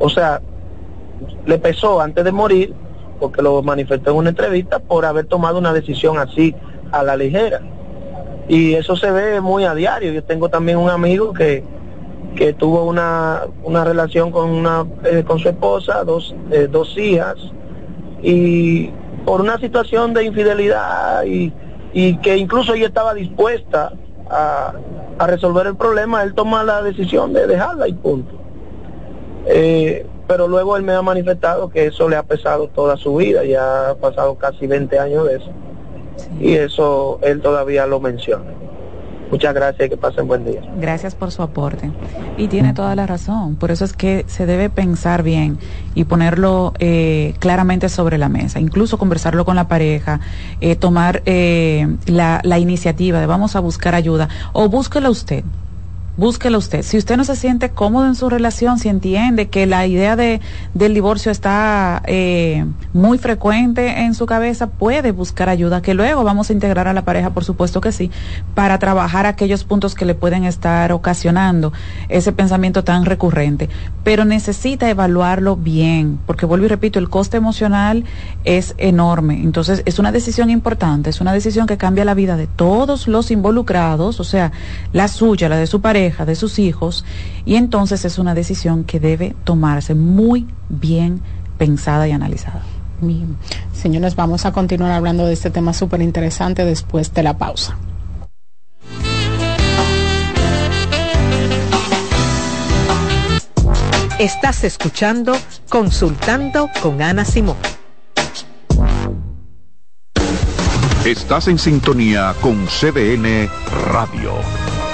o sea, le pesó antes de morir, porque lo manifestó en una entrevista, por haber tomado una decisión así a la ligera. Y eso se ve muy a diario. Yo tengo también un amigo que, que tuvo una, una relación con, una, eh, con su esposa, dos, eh, dos hijas, y por una situación de infidelidad y y que incluso ella estaba dispuesta a, resolver el problema, él toma la decisión de dejarla y punto. Eh, pero luego él me ha manifestado que eso le ha pesado toda su vida, ya ha pasado casi 20 años de eso. Y eso él todavía lo menciona. Muchas gracias y que pasen buen día. Gracias por su aporte. Y tiene toda la razón. Por eso es que se debe pensar bien y ponerlo eh, claramente sobre la mesa. Incluso conversarlo con la pareja, eh, tomar eh, la, la iniciativa de vamos a buscar ayuda o búsquela usted búsquelo usted. Si usted no se siente cómodo en su relación, si entiende que la idea de, del divorcio está eh, muy frecuente en su cabeza, puede buscar ayuda, que luego vamos a integrar a la pareja, por supuesto que sí, para trabajar aquellos puntos que le pueden estar ocasionando ese pensamiento tan recurrente. Pero necesita evaluarlo bien, porque vuelvo y repito, el coste emocional es enorme. Entonces, es una decisión importante, es una decisión que cambia la vida de todos los involucrados, o sea, la suya, la de su pareja, de sus hijos, y entonces es una decisión que debe tomarse muy bien pensada y analizada. Señores, vamos a continuar hablando de este tema súper interesante después de la pausa. Estás escuchando Consultando con Ana Simón. Estás en sintonía con CBN Radio.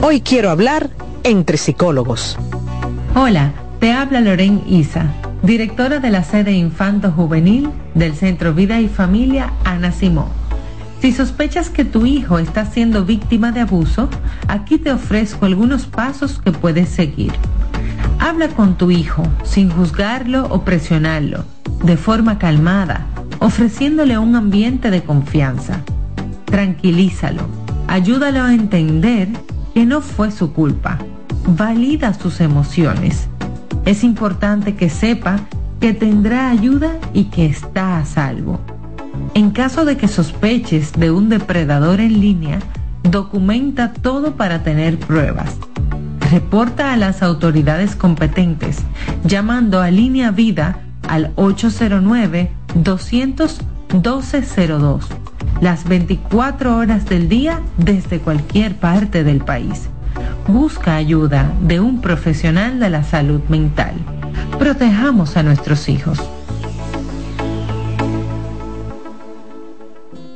Hoy quiero hablar entre psicólogos. Hola, te habla Loren Isa, directora de la sede Infanto Juvenil del Centro Vida y Familia Ana Simón. Si sospechas que tu hijo está siendo víctima de abuso, aquí te ofrezco algunos pasos que puedes seguir. Habla con tu hijo sin juzgarlo o presionarlo, de forma calmada, ofreciéndole un ambiente de confianza. Tranquilízalo Ayúdalo a entender que no fue su culpa. Valida sus emociones. Es importante que sepa que tendrá ayuda y que está a salvo. En caso de que sospeches de un depredador en línea, documenta todo para tener pruebas. Reporta a las autoridades competentes llamando a Línea Vida al 809-200-1202 las 24 horas del día desde cualquier parte del país. Busca ayuda de un profesional de la salud mental. Protejamos a nuestros hijos.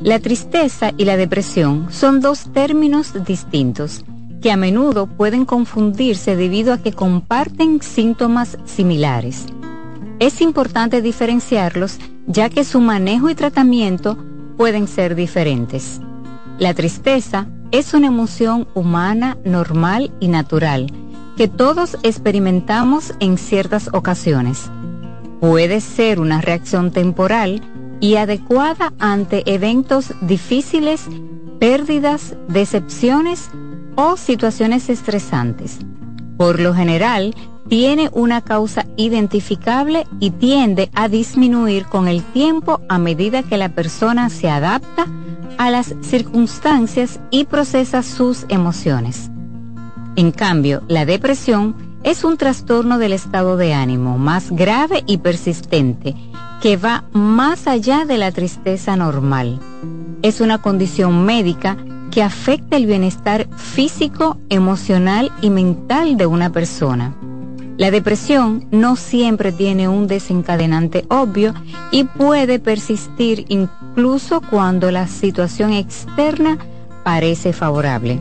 La tristeza y la depresión son dos términos distintos que a menudo pueden confundirse debido a que comparten síntomas similares. Es importante diferenciarlos ya que su manejo y tratamiento pueden ser diferentes. La tristeza es una emoción humana normal y natural que todos experimentamos en ciertas ocasiones. Puede ser una reacción temporal y adecuada ante eventos difíciles, pérdidas, decepciones o situaciones estresantes. Por lo general, tiene una causa identificable y tiende a disminuir con el tiempo a medida que la persona se adapta a las circunstancias y procesa sus emociones. En cambio, la depresión es un trastorno del estado de ánimo más grave y persistente que va más allá de la tristeza normal. Es una condición médica que afecta el bienestar físico, emocional y mental de una persona. La depresión no siempre tiene un desencadenante obvio y puede persistir incluso cuando la situación externa parece favorable.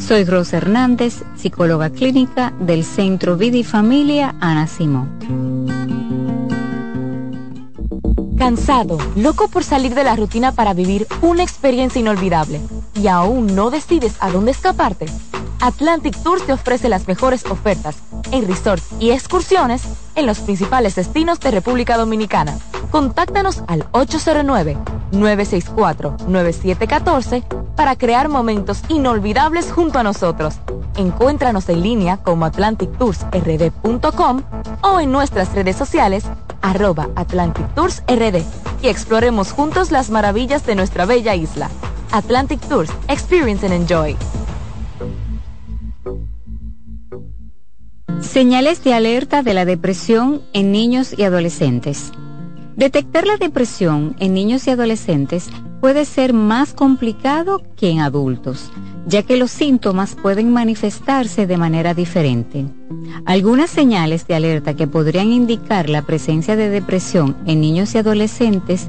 Soy Rosa Hernández, psicóloga clínica del Centro Vida y Familia Ana Simón. Cansado, loco por salir de la rutina para vivir una experiencia inolvidable y aún no decides a dónde escaparte. Atlantic Tours te ofrece las mejores ofertas en resorts y excursiones en los principales destinos de República Dominicana. Contáctanos al 809-964-9714 para crear momentos inolvidables junto a nosotros. Encuéntranos en línea como atlantictoursrd.com o en nuestras redes sociales arroba Atlantic Tours RD y exploremos juntos las maravillas de nuestra bella isla. Atlantic Tours, Experience and Enjoy. Señales de alerta de la depresión en niños y adolescentes. Detectar la depresión en niños y adolescentes puede ser más complicado que en adultos, ya que los síntomas pueden manifestarse de manera diferente. Algunas señales de alerta que podrían indicar la presencia de depresión en niños y adolescentes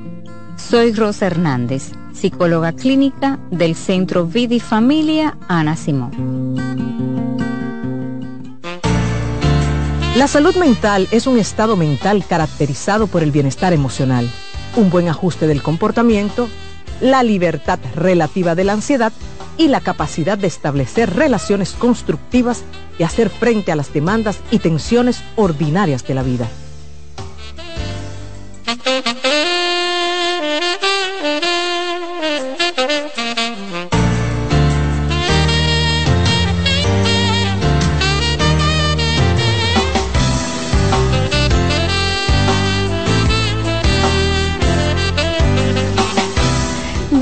Soy Rosa Hernández, psicóloga clínica del Centro Vida y Familia Ana Simón. La salud mental es un estado mental caracterizado por el bienestar emocional, un buen ajuste del comportamiento la libertad relativa de la ansiedad y la capacidad de establecer relaciones constructivas y hacer frente a las demandas y tensiones ordinarias de la vida.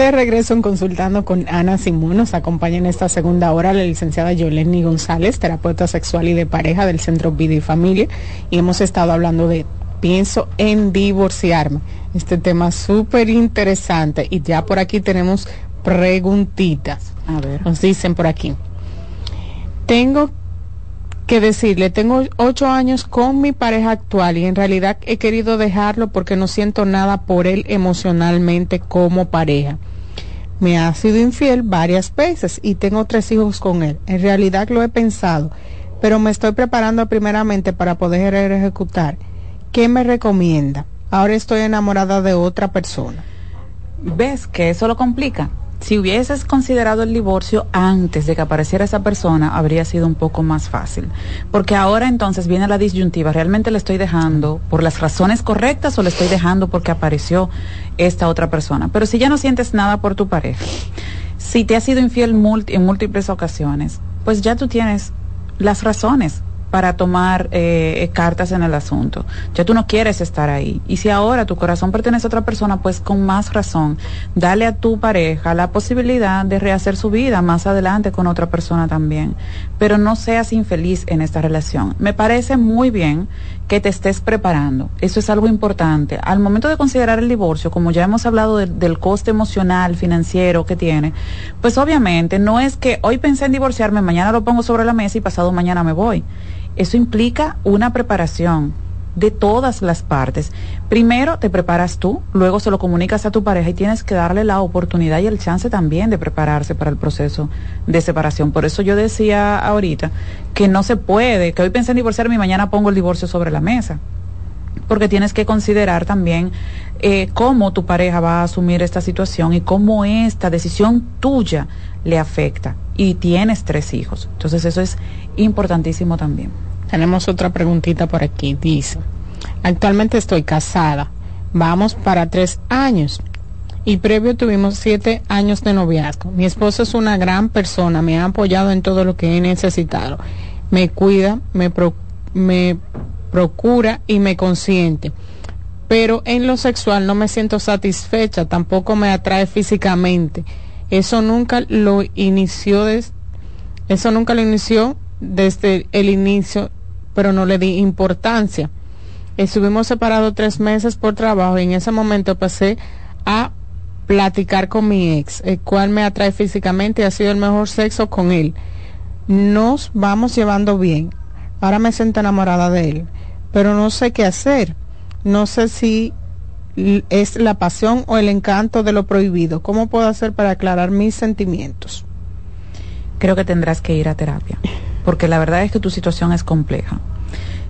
De regreso en Consultando con Ana Simón. Nos acompaña en esta segunda hora la licenciada Yoleni González, terapeuta sexual y de pareja del Centro Vida y Familia. Y hemos estado hablando de pienso en divorciarme. Este tema súper interesante. Y ya por aquí tenemos preguntitas. A ver. Nos dicen por aquí. Tengo que decirle, tengo ocho años con mi pareja actual y en realidad he querido dejarlo porque no siento nada por él emocionalmente como pareja me ha sido infiel varias veces y tengo tres hijos con él. En realidad lo he pensado, pero me estoy preparando primeramente para poder ejecutar. ¿Qué me recomienda? Ahora estoy enamorada de otra persona. ¿Ves que eso lo complica? Si hubieses considerado el divorcio antes de que apareciera esa persona, habría sido un poco más fácil. Porque ahora entonces viene la disyuntiva, ¿realmente le estoy dejando por las razones correctas o le estoy dejando porque apareció esta otra persona? Pero si ya no sientes nada por tu pareja, si te has sido infiel en múltiples ocasiones, pues ya tú tienes las razones para tomar eh, cartas en el asunto. Ya tú no quieres estar ahí. Y si ahora tu corazón pertenece a otra persona, pues con más razón, dale a tu pareja la posibilidad de rehacer su vida más adelante con otra persona también. Pero no seas infeliz en esta relación. Me parece muy bien que te estés preparando. Eso es algo importante. Al momento de considerar el divorcio, como ya hemos hablado del coste emocional, financiero que tiene, pues obviamente no es que hoy pensé en divorciarme, mañana lo pongo sobre la mesa y pasado mañana me voy. Eso implica una preparación de todas las partes. Primero te preparas tú, luego se lo comunicas a tu pareja y tienes que darle la oportunidad y el chance también de prepararse para el proceso de separación. Por eso yo decía ahorita que no se puede, que hoy pensé en divorciarme y mañana pongo el divorcio sobre la mesa. Porque tienes que considerar también eh, cómo tu pareja va a asumir esta situación y cómo esta decisión tuya le afecta. Y tienes tres hijos. Entonces eso es importantísimo también. Tenemos otra preguntita por aquí. Dice, actualmente estoy casada. Vamos para tres años. Y previo tuvimos siete años de noviazgo. Mi esposo es una gran persona. Me ha apoyado en todo lo que he necesitado. Me cuida, me, procura y me consiente. Pero en lo sexual no me siento satisfecha. Tampoco me atrae físicamente. Eso nunca lo inició. eso nunca lo inició desde el inicio pero no le di importancia. Estuvimos separados tres meses por trabajo y en ese momento pasé a platicar con mi ex, el cual me atrae físicamente y ha sido el mejor sexo con él. Nos vamos llevando bien. Ahora me siento enamorada de él, pero no sé qué hacer. No sé si es la pasión o el encanto de lo prohibido. ¿Cómo puedo hacer para aclarar mis sentimientos? Creo que tendrás que ir a terapia porque la verdad es que tu situación es compleja.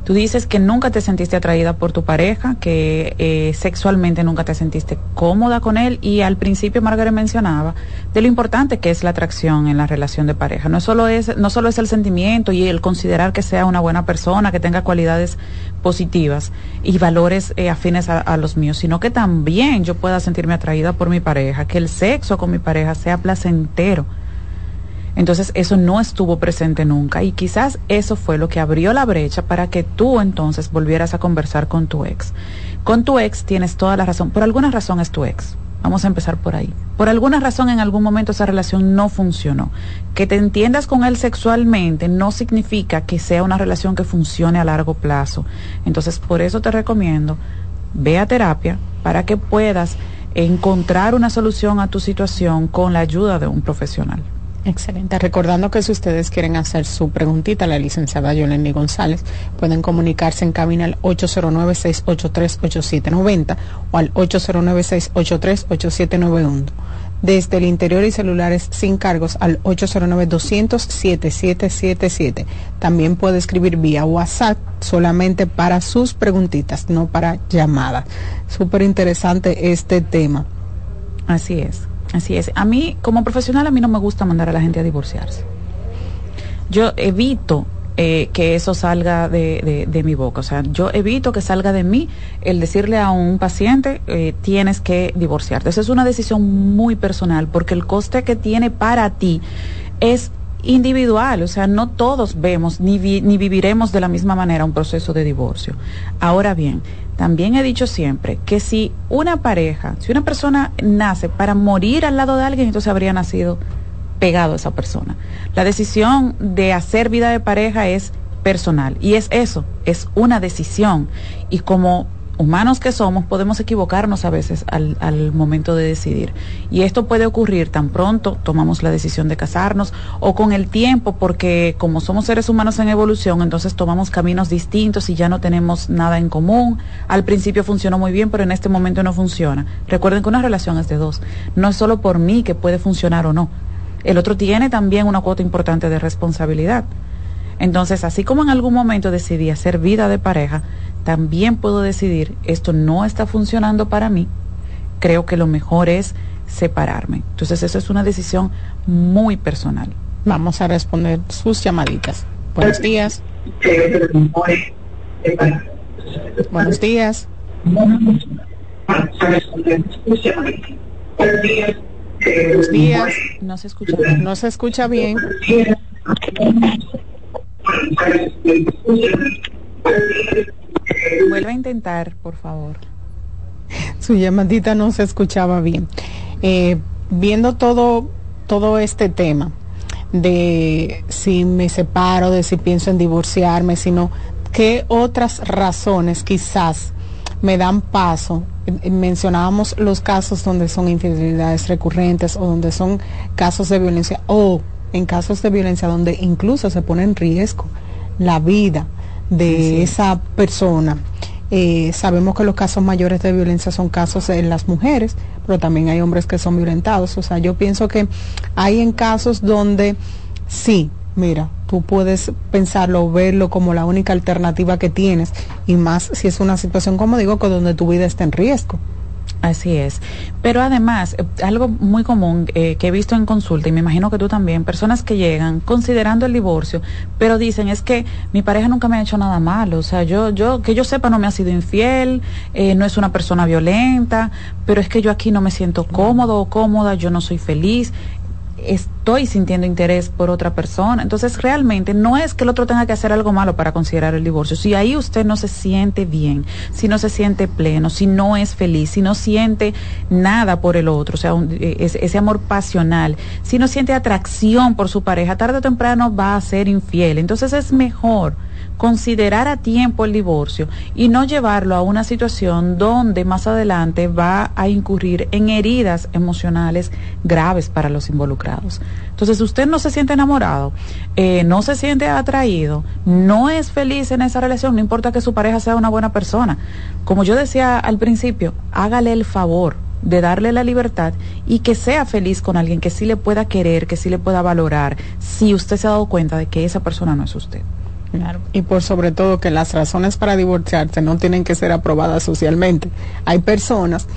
Tú dices que nunca te sentiste atraída por tu pareja, que eh, sexualmente nunca te sentiste cómoda con él y al principio Margaret mencionaba de lo importante que es la atracción en la relación de pareja. No solo es, no solo es el sentimiento y el considerar que sea una buena persona, que tenga cualidades positivas y valores eh, afines a los míos, sino que también yo pueda sentirme atraída por mi pareja, que el sexo con mi pareja sea placentero entonces eso no estuvo presente nunca y quizás eso fue lo que abrió la brecha para que tú entonces volvieras a conversar con tu ex. Con tu ex tienes toda la razón, por alguna razón es tu ex. Vamos a empezar por ahí. Por alguna razón en algún momento esa relación no funcionó. Que te entiendas con él sexualmente no significa que sea una relación que funcione a largo plazo. Entonces por eso te recomiendo, ve a terapia para que puedas encontrar una solución a tu situación con la ayuda de un profesional. Excelente. Recordando que si ustedes quieren hacer su preguntita a la licenciada Yoleni González, pueden comunicarse en cabina al 809-683-8790 o al 809-683-8791. Desde el interior y celulares sin cargos al 809-200-7777. También puede escribir vía WhatsApp solamente para sus preguntitas, no para llamadas. Súper interesante este tema. Así es Así es. A mí, como profesional, a mí no me gusta mandar a la gente a divorciarse. Yo evito eh, que eso salga de, de, mi boca. O sea, yo evito que salga de mí el decirle a un paciente, eh, tienes que divorciarte. Esa es una decisión muy personal porque el coste que tiene para ti es individual, o sea, no todos vemos ni, ni viviremos de la misma manera un proceso de divorcio. Ahora bien, también he dicho siempre que si una pareja, si una persona nace para morir al lado de alguien, entonces habría nacido pegado a esa persona. La decisión de hacer vida de pareja es personal y es eso, es una decisión. Y como humanos que somos, podemos equivocarnos a veces al, al, momento de decidir. Y esto puede ocurrir tan pronto tomamos la decisión de casarnos o con el tiempo, porque como somos seres humanos en evolución, entonces tomamos caminos distintos y ya no tenemos nada en común. Al principio funcionó muy bien, pero en este momento no funciona. Recuerden que una relación es de dos. No es solo por mí que puede funcionar o no. El otro tiene también una cuota importante de responsabilidad. Entonces, así como en algún momento decidí hacer vida de pareja, también puedo decidir, esto no está funcionando para mí, creo que lo mejor es separarme. Entonces, eso es una decisión muy personal. Vamos a responder sus llamaditas. Buenos días. Buenos días. Buenos días. No se escucha. No se escucha bien. Vuelve a intentar, por favor. Su llamadita no se escuchaba bien. Eh, viendo todo, todo este tema de si me separo, de si pienso en divorciarme, sino qué otras razones quizás me dan paso. Mencionábamos los casos donde son infidelidades recurrentes o donde son casos de violencia o en casos de violencia donde incluso se pone en riesgo la vida de esa persona. Eh, sabemos que los casos mayores de violencia son casos en las mujeres, pero también hay hombres que son violentados. O sea, yo pienso que hay en casos donde sí, mira, tú puedes pensarlo o verlo como la única alternativa que tienes, y más si es una situación, como digo, que donde tu vida está en riesgo. Así es. Pero además, eh, algo muy común eh, que he visto en consulta, y me imagino que tú también, personas que llegan considerando el divorcio, pero dicen, es que mi pareja nunca me ha hecho nada malo, o sea, yo, yo, que yo sepa, no me ha sido infiel, eh, no es una persona violenta, pero es que yo aquí no me siento cómodo o cómoda, yo no soy feliz estoy sintiendo interés por otra persona. Entonces, realmente no es que el otro tenga que hacer algo malo para considerar el divorcio. Si ahí usted no se siente bien, si no se siente pleno, si no es feliz, si no siente nada por el otro, o sea, e, ese amor pasional, si no siente atracción por su pareja, tarde o temprano va a ser infiel. Entonces, es mejor considerar a tiempo el divorcio y no llevarlo a una situación donde más adelante va a incurrir en heridas emocionales graves para los involucrados. Entonces, usted no se siente enamorado, eh, no se siente atraído, no es feliz en esa relación, no importa que su pareja sea una buena persona. Como yo decía al principio, hágale el favor de darle la libertad y que sea feliz con alguien que sí le pueda querer, que sí le pueda valorar, si usted se ha dado cuenta de que esa persona no es usted. Y por sobre todo que las razones para divorciarse no tienen que ser aprobadas socialmente. Hay personas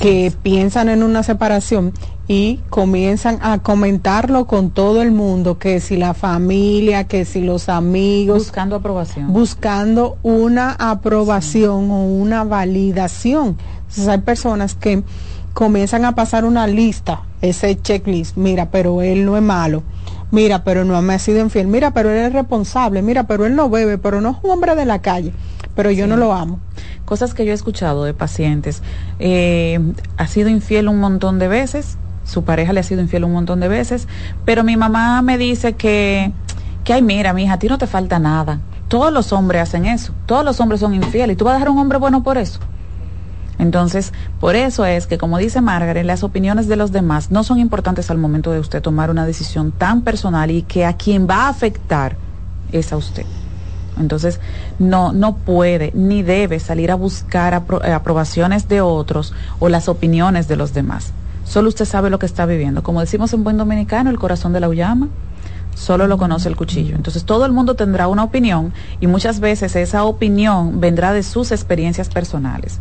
que piensan en una separación y comienzan a comentarlo con todo el mundo, que si la familia, que si los amigos. Buscando aprobación. Buscando una aprobación o una validación. Entonces hay personas que comienzan a pasar una lista, ese checklist, mira, pero él no es malo mira, pero no me ha sido infiel, mira, pero él es responsable, mira, pero él no bebe, pero no es un hombre de la calle, pero yo no lo amo. Cosas que yo he escuchado de pacientes, eh, ha sido infiel un montón de veces, su pareja le ha sido infiel un montón de veces, pero mi mamá me dice que, que ay, mira, mija, a ti no te falta nada. Todos los hombres hacen eso, todos los hombres son infieles, y tú vas a dejar un hombre bueno por eso. Entonces, por eso es que, como dice Margaret, las opiniones de los demás no son importantes al momento de usted tomar una decisión tan personal y que a quien va a afectar es a usted. Entonces, no, no puede ni debe salir a buscar eh, aprobaciones de otros o las opiniones de los demás. Solo usted sabe lo que está viviendo. Como decimos en buen dominicano, el corazón de la llama solo lo conoce el cuchillo. Entonces todo el mundo tendrá una opinión y muchas veces esa opinión vendrá de sus experiencias personales.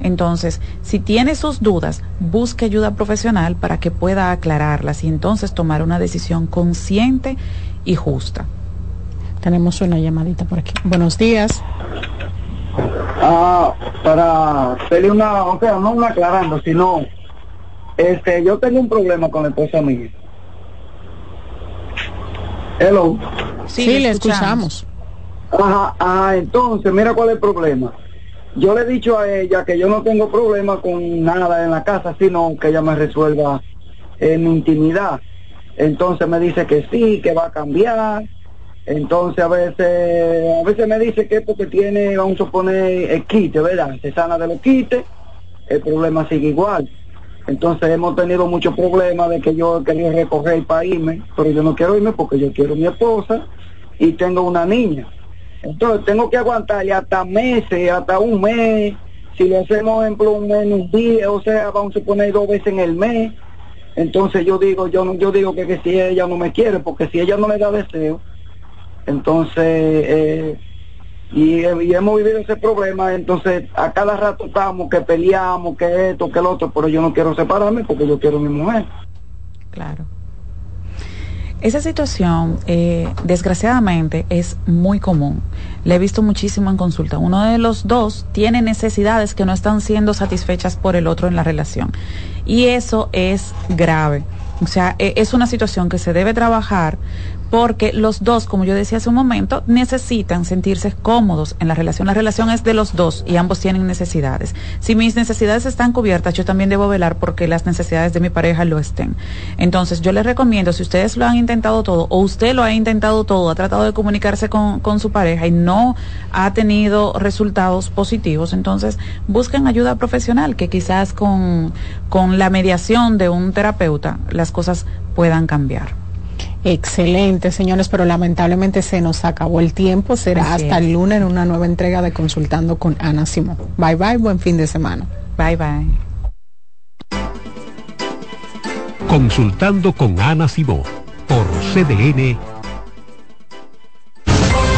Entonces, si tiene sus dudas, busque ayuda profesional para que pueda aclararlas y entonces tomar una decisión consciente y justa. Tenemos una llamadita por aquí. Buenos días. Ah, para hacerle una, o sea, no una aclarando, sino, este, yo tengo un problema con la esposa mía. Hello. Sí, le escuchamos. Ajá, ah, entonces, mira cuál es el problema. Yo le he dicho a ella que yo no tengo problema con nada en la casa, sino que ella me resuelva en mi intimidad. Entonces me dice que sí, que va a cambiar. Entonces a veces, a veces me dice que porque tiene, vamos a suponer, el quite, ¿verdad? Se sana de los quites, el problema sigue igual. Entonces hemos tenido muchos problemas de que yo quería recoger para irme, pero yo no quiero irme porque yo quiero mi esposa y tengo una niña. Entonces tengo que aguantarle hasta meses, hasta un mes, si le hacemos ejemplo un mes, un día, o sea, vamos a suponer dos veces en el mes. Entonces yo digo, yo no, yo digo que, que si ella no me quiere, porque si ella no me da deseo, entonces eh, y, hemos vivido ese problema, entonces a cada rato estamos que peleamos, que esto, que lo otro, pero yo no quiero separarme porque yo quiero mi mujer. Claro. Esa situación, eh, desgraciadamente, es muy común. Le he visto muchísimo en consulta. Uno de los dos tiene necesidades que no están siendo satisfechas por el otro en la relación. Y eso es grave. O sea, e, es una situación que se debe trabajar porque los dos, como yo decía hace un momento, necesitan sentirse cómodos en la relación. La relación es de los dos y ambos tienen necesidades. Si mis necesidades están cubiertas, yo también debo velar porque las necesidades de mi pareja lo estén. Entonces, yo les recomiendo, si ustedes lo han intentado todo o usted lo ha intentado todo, ha tratado de comunicarse con, con su pareja y no ha tenido resultados positivos, entonces busquen ayuda profesional, que quizás con, con la mediación de un terapeuta las cosas puedan cambiar. Excelente, señores, pero lamentablemente se nos acabó el tiempo. Será hasta el lunes en una nueva entrega de Consultando con Ana Simón. Bye bye, buen fin de semana. Bye bye. Consultando con Ana Simón por CDN.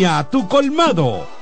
a tu colmado.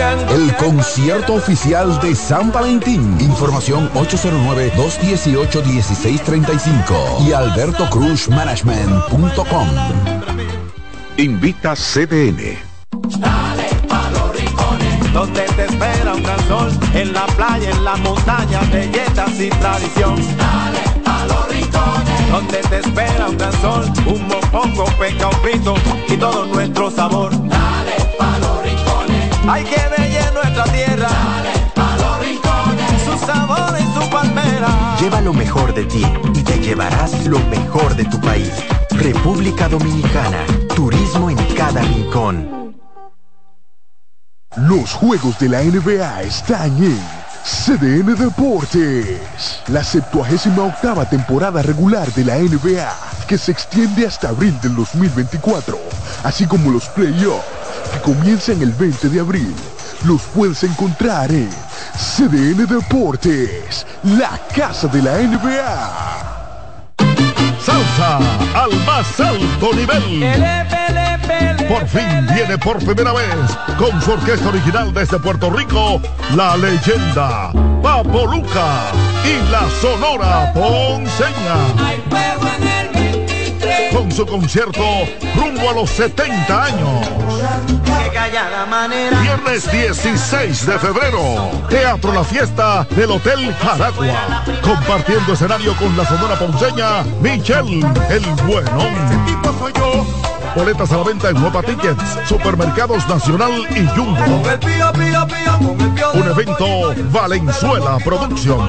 El concierto oficial de San Valentín. Información 809-218-1635 y albertocruzmanagement.com. Invita CDN. Dale pa los rincones, donde te espera un gran sol, en la playa, en la montaña, belletas y tradición. Dale pa los rincones, donde te espera un gran sol, un mopongo, peca, un pito y todo nuestro sabor. Dale pa los rincones, hay que bella nuestra tierra. Dale pa los rincones, su sabor y su palmera. Lleva lo mejor de ti y te llevarás lo mejor de tu país. República Dominicana, turismo en cada rincón. Los juegos de la NBA están en CDN Deportes. La 78 octava temporada regular de la NBA, que se extiende hasta abril del 2024, así como los playoffs, que comienzan el 20 de abril. Los puedes encontrar en CDN Deportes, la casa de la NBA. Salsa al más alto nivel. Por fin viene por primera vez con su orquesta original desde Puerto Rico, la leyenda Papo Luca y la Sonora Ponceña. Con su concierto rumbo a los 70 años. Viernes 16 de febrero, Teatro La Fiesta del Hotel Jaragua. Compartiendo escenario con la Sonora Ponceña, Michelle el Bueno. Boletas a la venta en Nueva Tickets, Supermercados Nacional y Jumbo. Un evento Valenzuela Producción.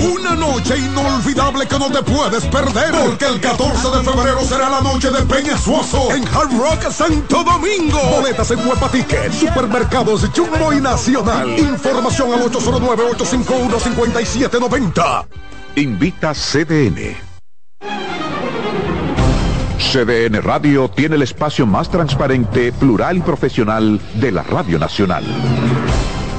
una noche inolvidable que no te puedes perder. Porque el 14 de febrero será la noche de Peña Suoso en Hard Rock Santo Domingo. Boletas en Huepa Ticket, Supermercados Jumbo y Nacional. Información al 809-851-5790. Invita CDN. CDN Radio tiene el espacio más transparente, plural y profesional de la Radio Nacional.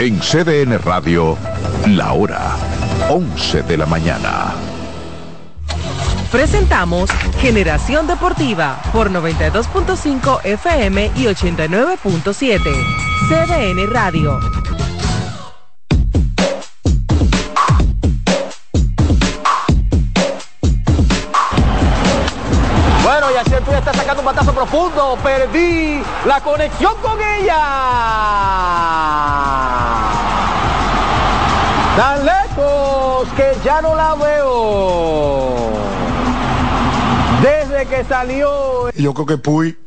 En CDN Radio, la hora 11 de la mañana. Presentamos Generación Deportiva por 92.5 FM y 89.7. CDN Radio. Un batazo profundo. Perdí la conexión con ella. Tan lejos que ya no la veo. Desde que salió. Yo creo que Puy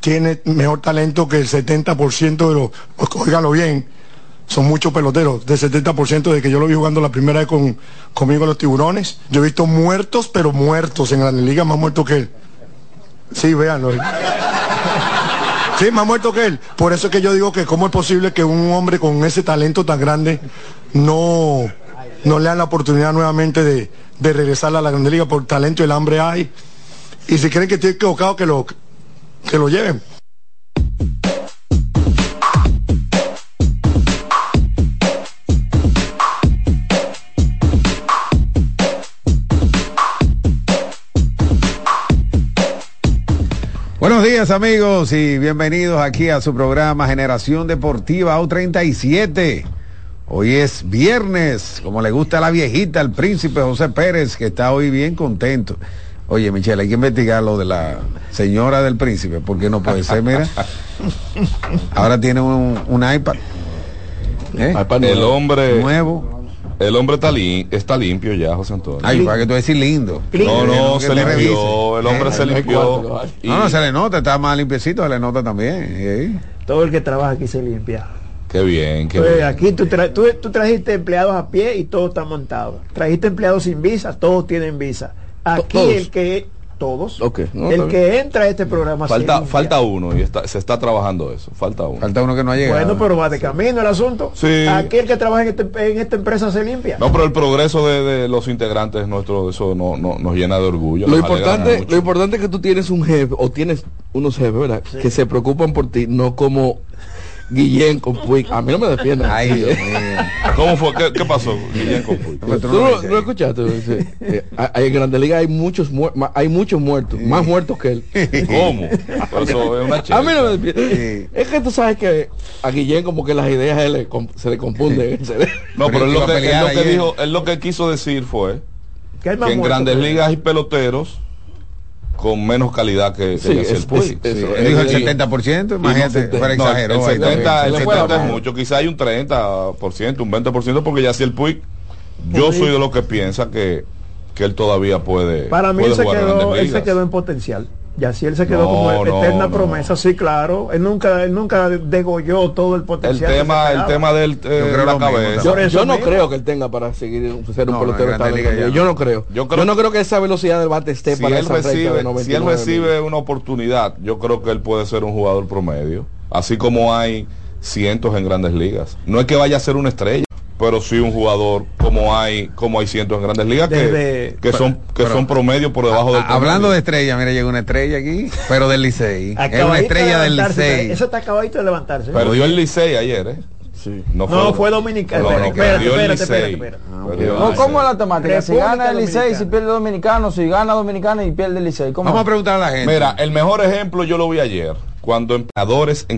tiene mejor talento que el 70% de los, óigalo bien, son muchos peloteros, del 70% de que yo lo vi jugando la primera vez con, conmigo los tiburones. Yo he visto muertos, pero muertos en la liga, más muertos que él. Sí, véanlo. Sí, más muerto que él. Por eso es que yo digo que cómo es posible que un hombre con ese talento tan grande no, no le dan la oportunidad nuevamente de, de regresar a la Grande Liga por talento y el hambre hay. Y si creen que estoy equivocado, que lo, que lo lleven. Buenos días amigos y bienvenidos aquí a su programa Generación Deportiva O37. Hoy es viernes, como le gusta a la viejita, el príncipe José Pérez, que está hoy bien contento. Oye, Michelle, hay que investigar lo de la señora del príncipe, porque no puede ser, mira. Ahora tiene un, un iPad. ¿Eh? el hombre nuevo. El hombre está, li está limpio ya, José Antonio. Ay, para que tú decir lindo. No, no, se limpió. El hombre se limpió. No, no, se le nota, está más limpiecito, se le nota también. ¿eh? Todo el que trabaja aquí se limpia. Qué bien, qué Pues, bien. Aquí tú, tra- tú, tú trajiste empleados a pie y todo está montado. Trajiste empleados sin visa, todos tienen visa. Aquí todos. el que todos. No, el que entra a este programa Falta, falta uno y está, se está trabajando eso. Falta uno. Falta uno que no ha llegado. Bueno, pero va de camino el asunto. Sí. Aquel que trabaja en, este- en esta empresa se limpia. No, pero el progreso de, de los integrantes nuestro, eso no, no- nos llena de orgullo. Lo importante, lo importante es que tú tienes un jefe o tienes unos jefes, ¿verdad? Que se preocupan por ti, no como Guillén con Puig. A mí no me defiendan. Ay, Dios mío. ¿Cómo fue? ¿Qué, qué pasó? Guillén con Puig? ¿Tú no, no escuchaste? Dice, eh, hay- en Grande Liga hay muchos hay muchos muertos, más muertos que él. (laughs) ¿Cómo? Pero eso es una A mí no me chelcha. defienden. Es que tú sabes que a Guillén como que las ideas él le com- se le confunden. No, pero él lo, que, él lo que dijo, él lo que quiso decir fue Que que en grandes ligas hay peloteros con menos calidad que, que Sí, es- Puig. es- eso, Él dijo el Sí. 70%, Y no, imagínate, setenta- pero no, exageró. el ahí 70, el Se le fue la 70 es mucho, quizá hay un 30%, un 20%, porque Yacel Puig, yo soy de los que piensa que, que él todavía puede, Para mí puede él se, quedó, él se quedó en potencial. Y así él se quedó No, como no, eterna no. promesa, sí, claro. Él nunca, él nunca degolló todo el El potencial. se tema, el tema del eh, creo la cabeza. Yo, yo no creo que él tenga para seguir ser un No, pelotero también. no. Yo no creo. Yo Yo, no creo que esa velocidad del bate esté si para él esa de recibe, 99 si él recibe una oportunidad, yo creo que él puede ser un jugador promedio, así como hay cientos en grandes ligas. No es que vaya a ser una estrella, pero sí un jugador como hay como hay cientos en grandes ligas que, Desde- que son que pero- son promedio por debajo del Hablando de estrella, mira, llegó una estrella aquí, pero del Licey. Es una Acabadito de estrella del Licey. Eso está acabadito de levantarse. Perdió el Licey ayer, ¿eh? Sí. No No, fue dominicano. No. ¿Cómo es la temática? Si gana el Licey, si pierde Dominicano, si gana Dominicano y pierde el Licey. Vamos a preguntar a la gente. Mira, el mejor ejemplo yo lo vi ayer, cuando empleadores en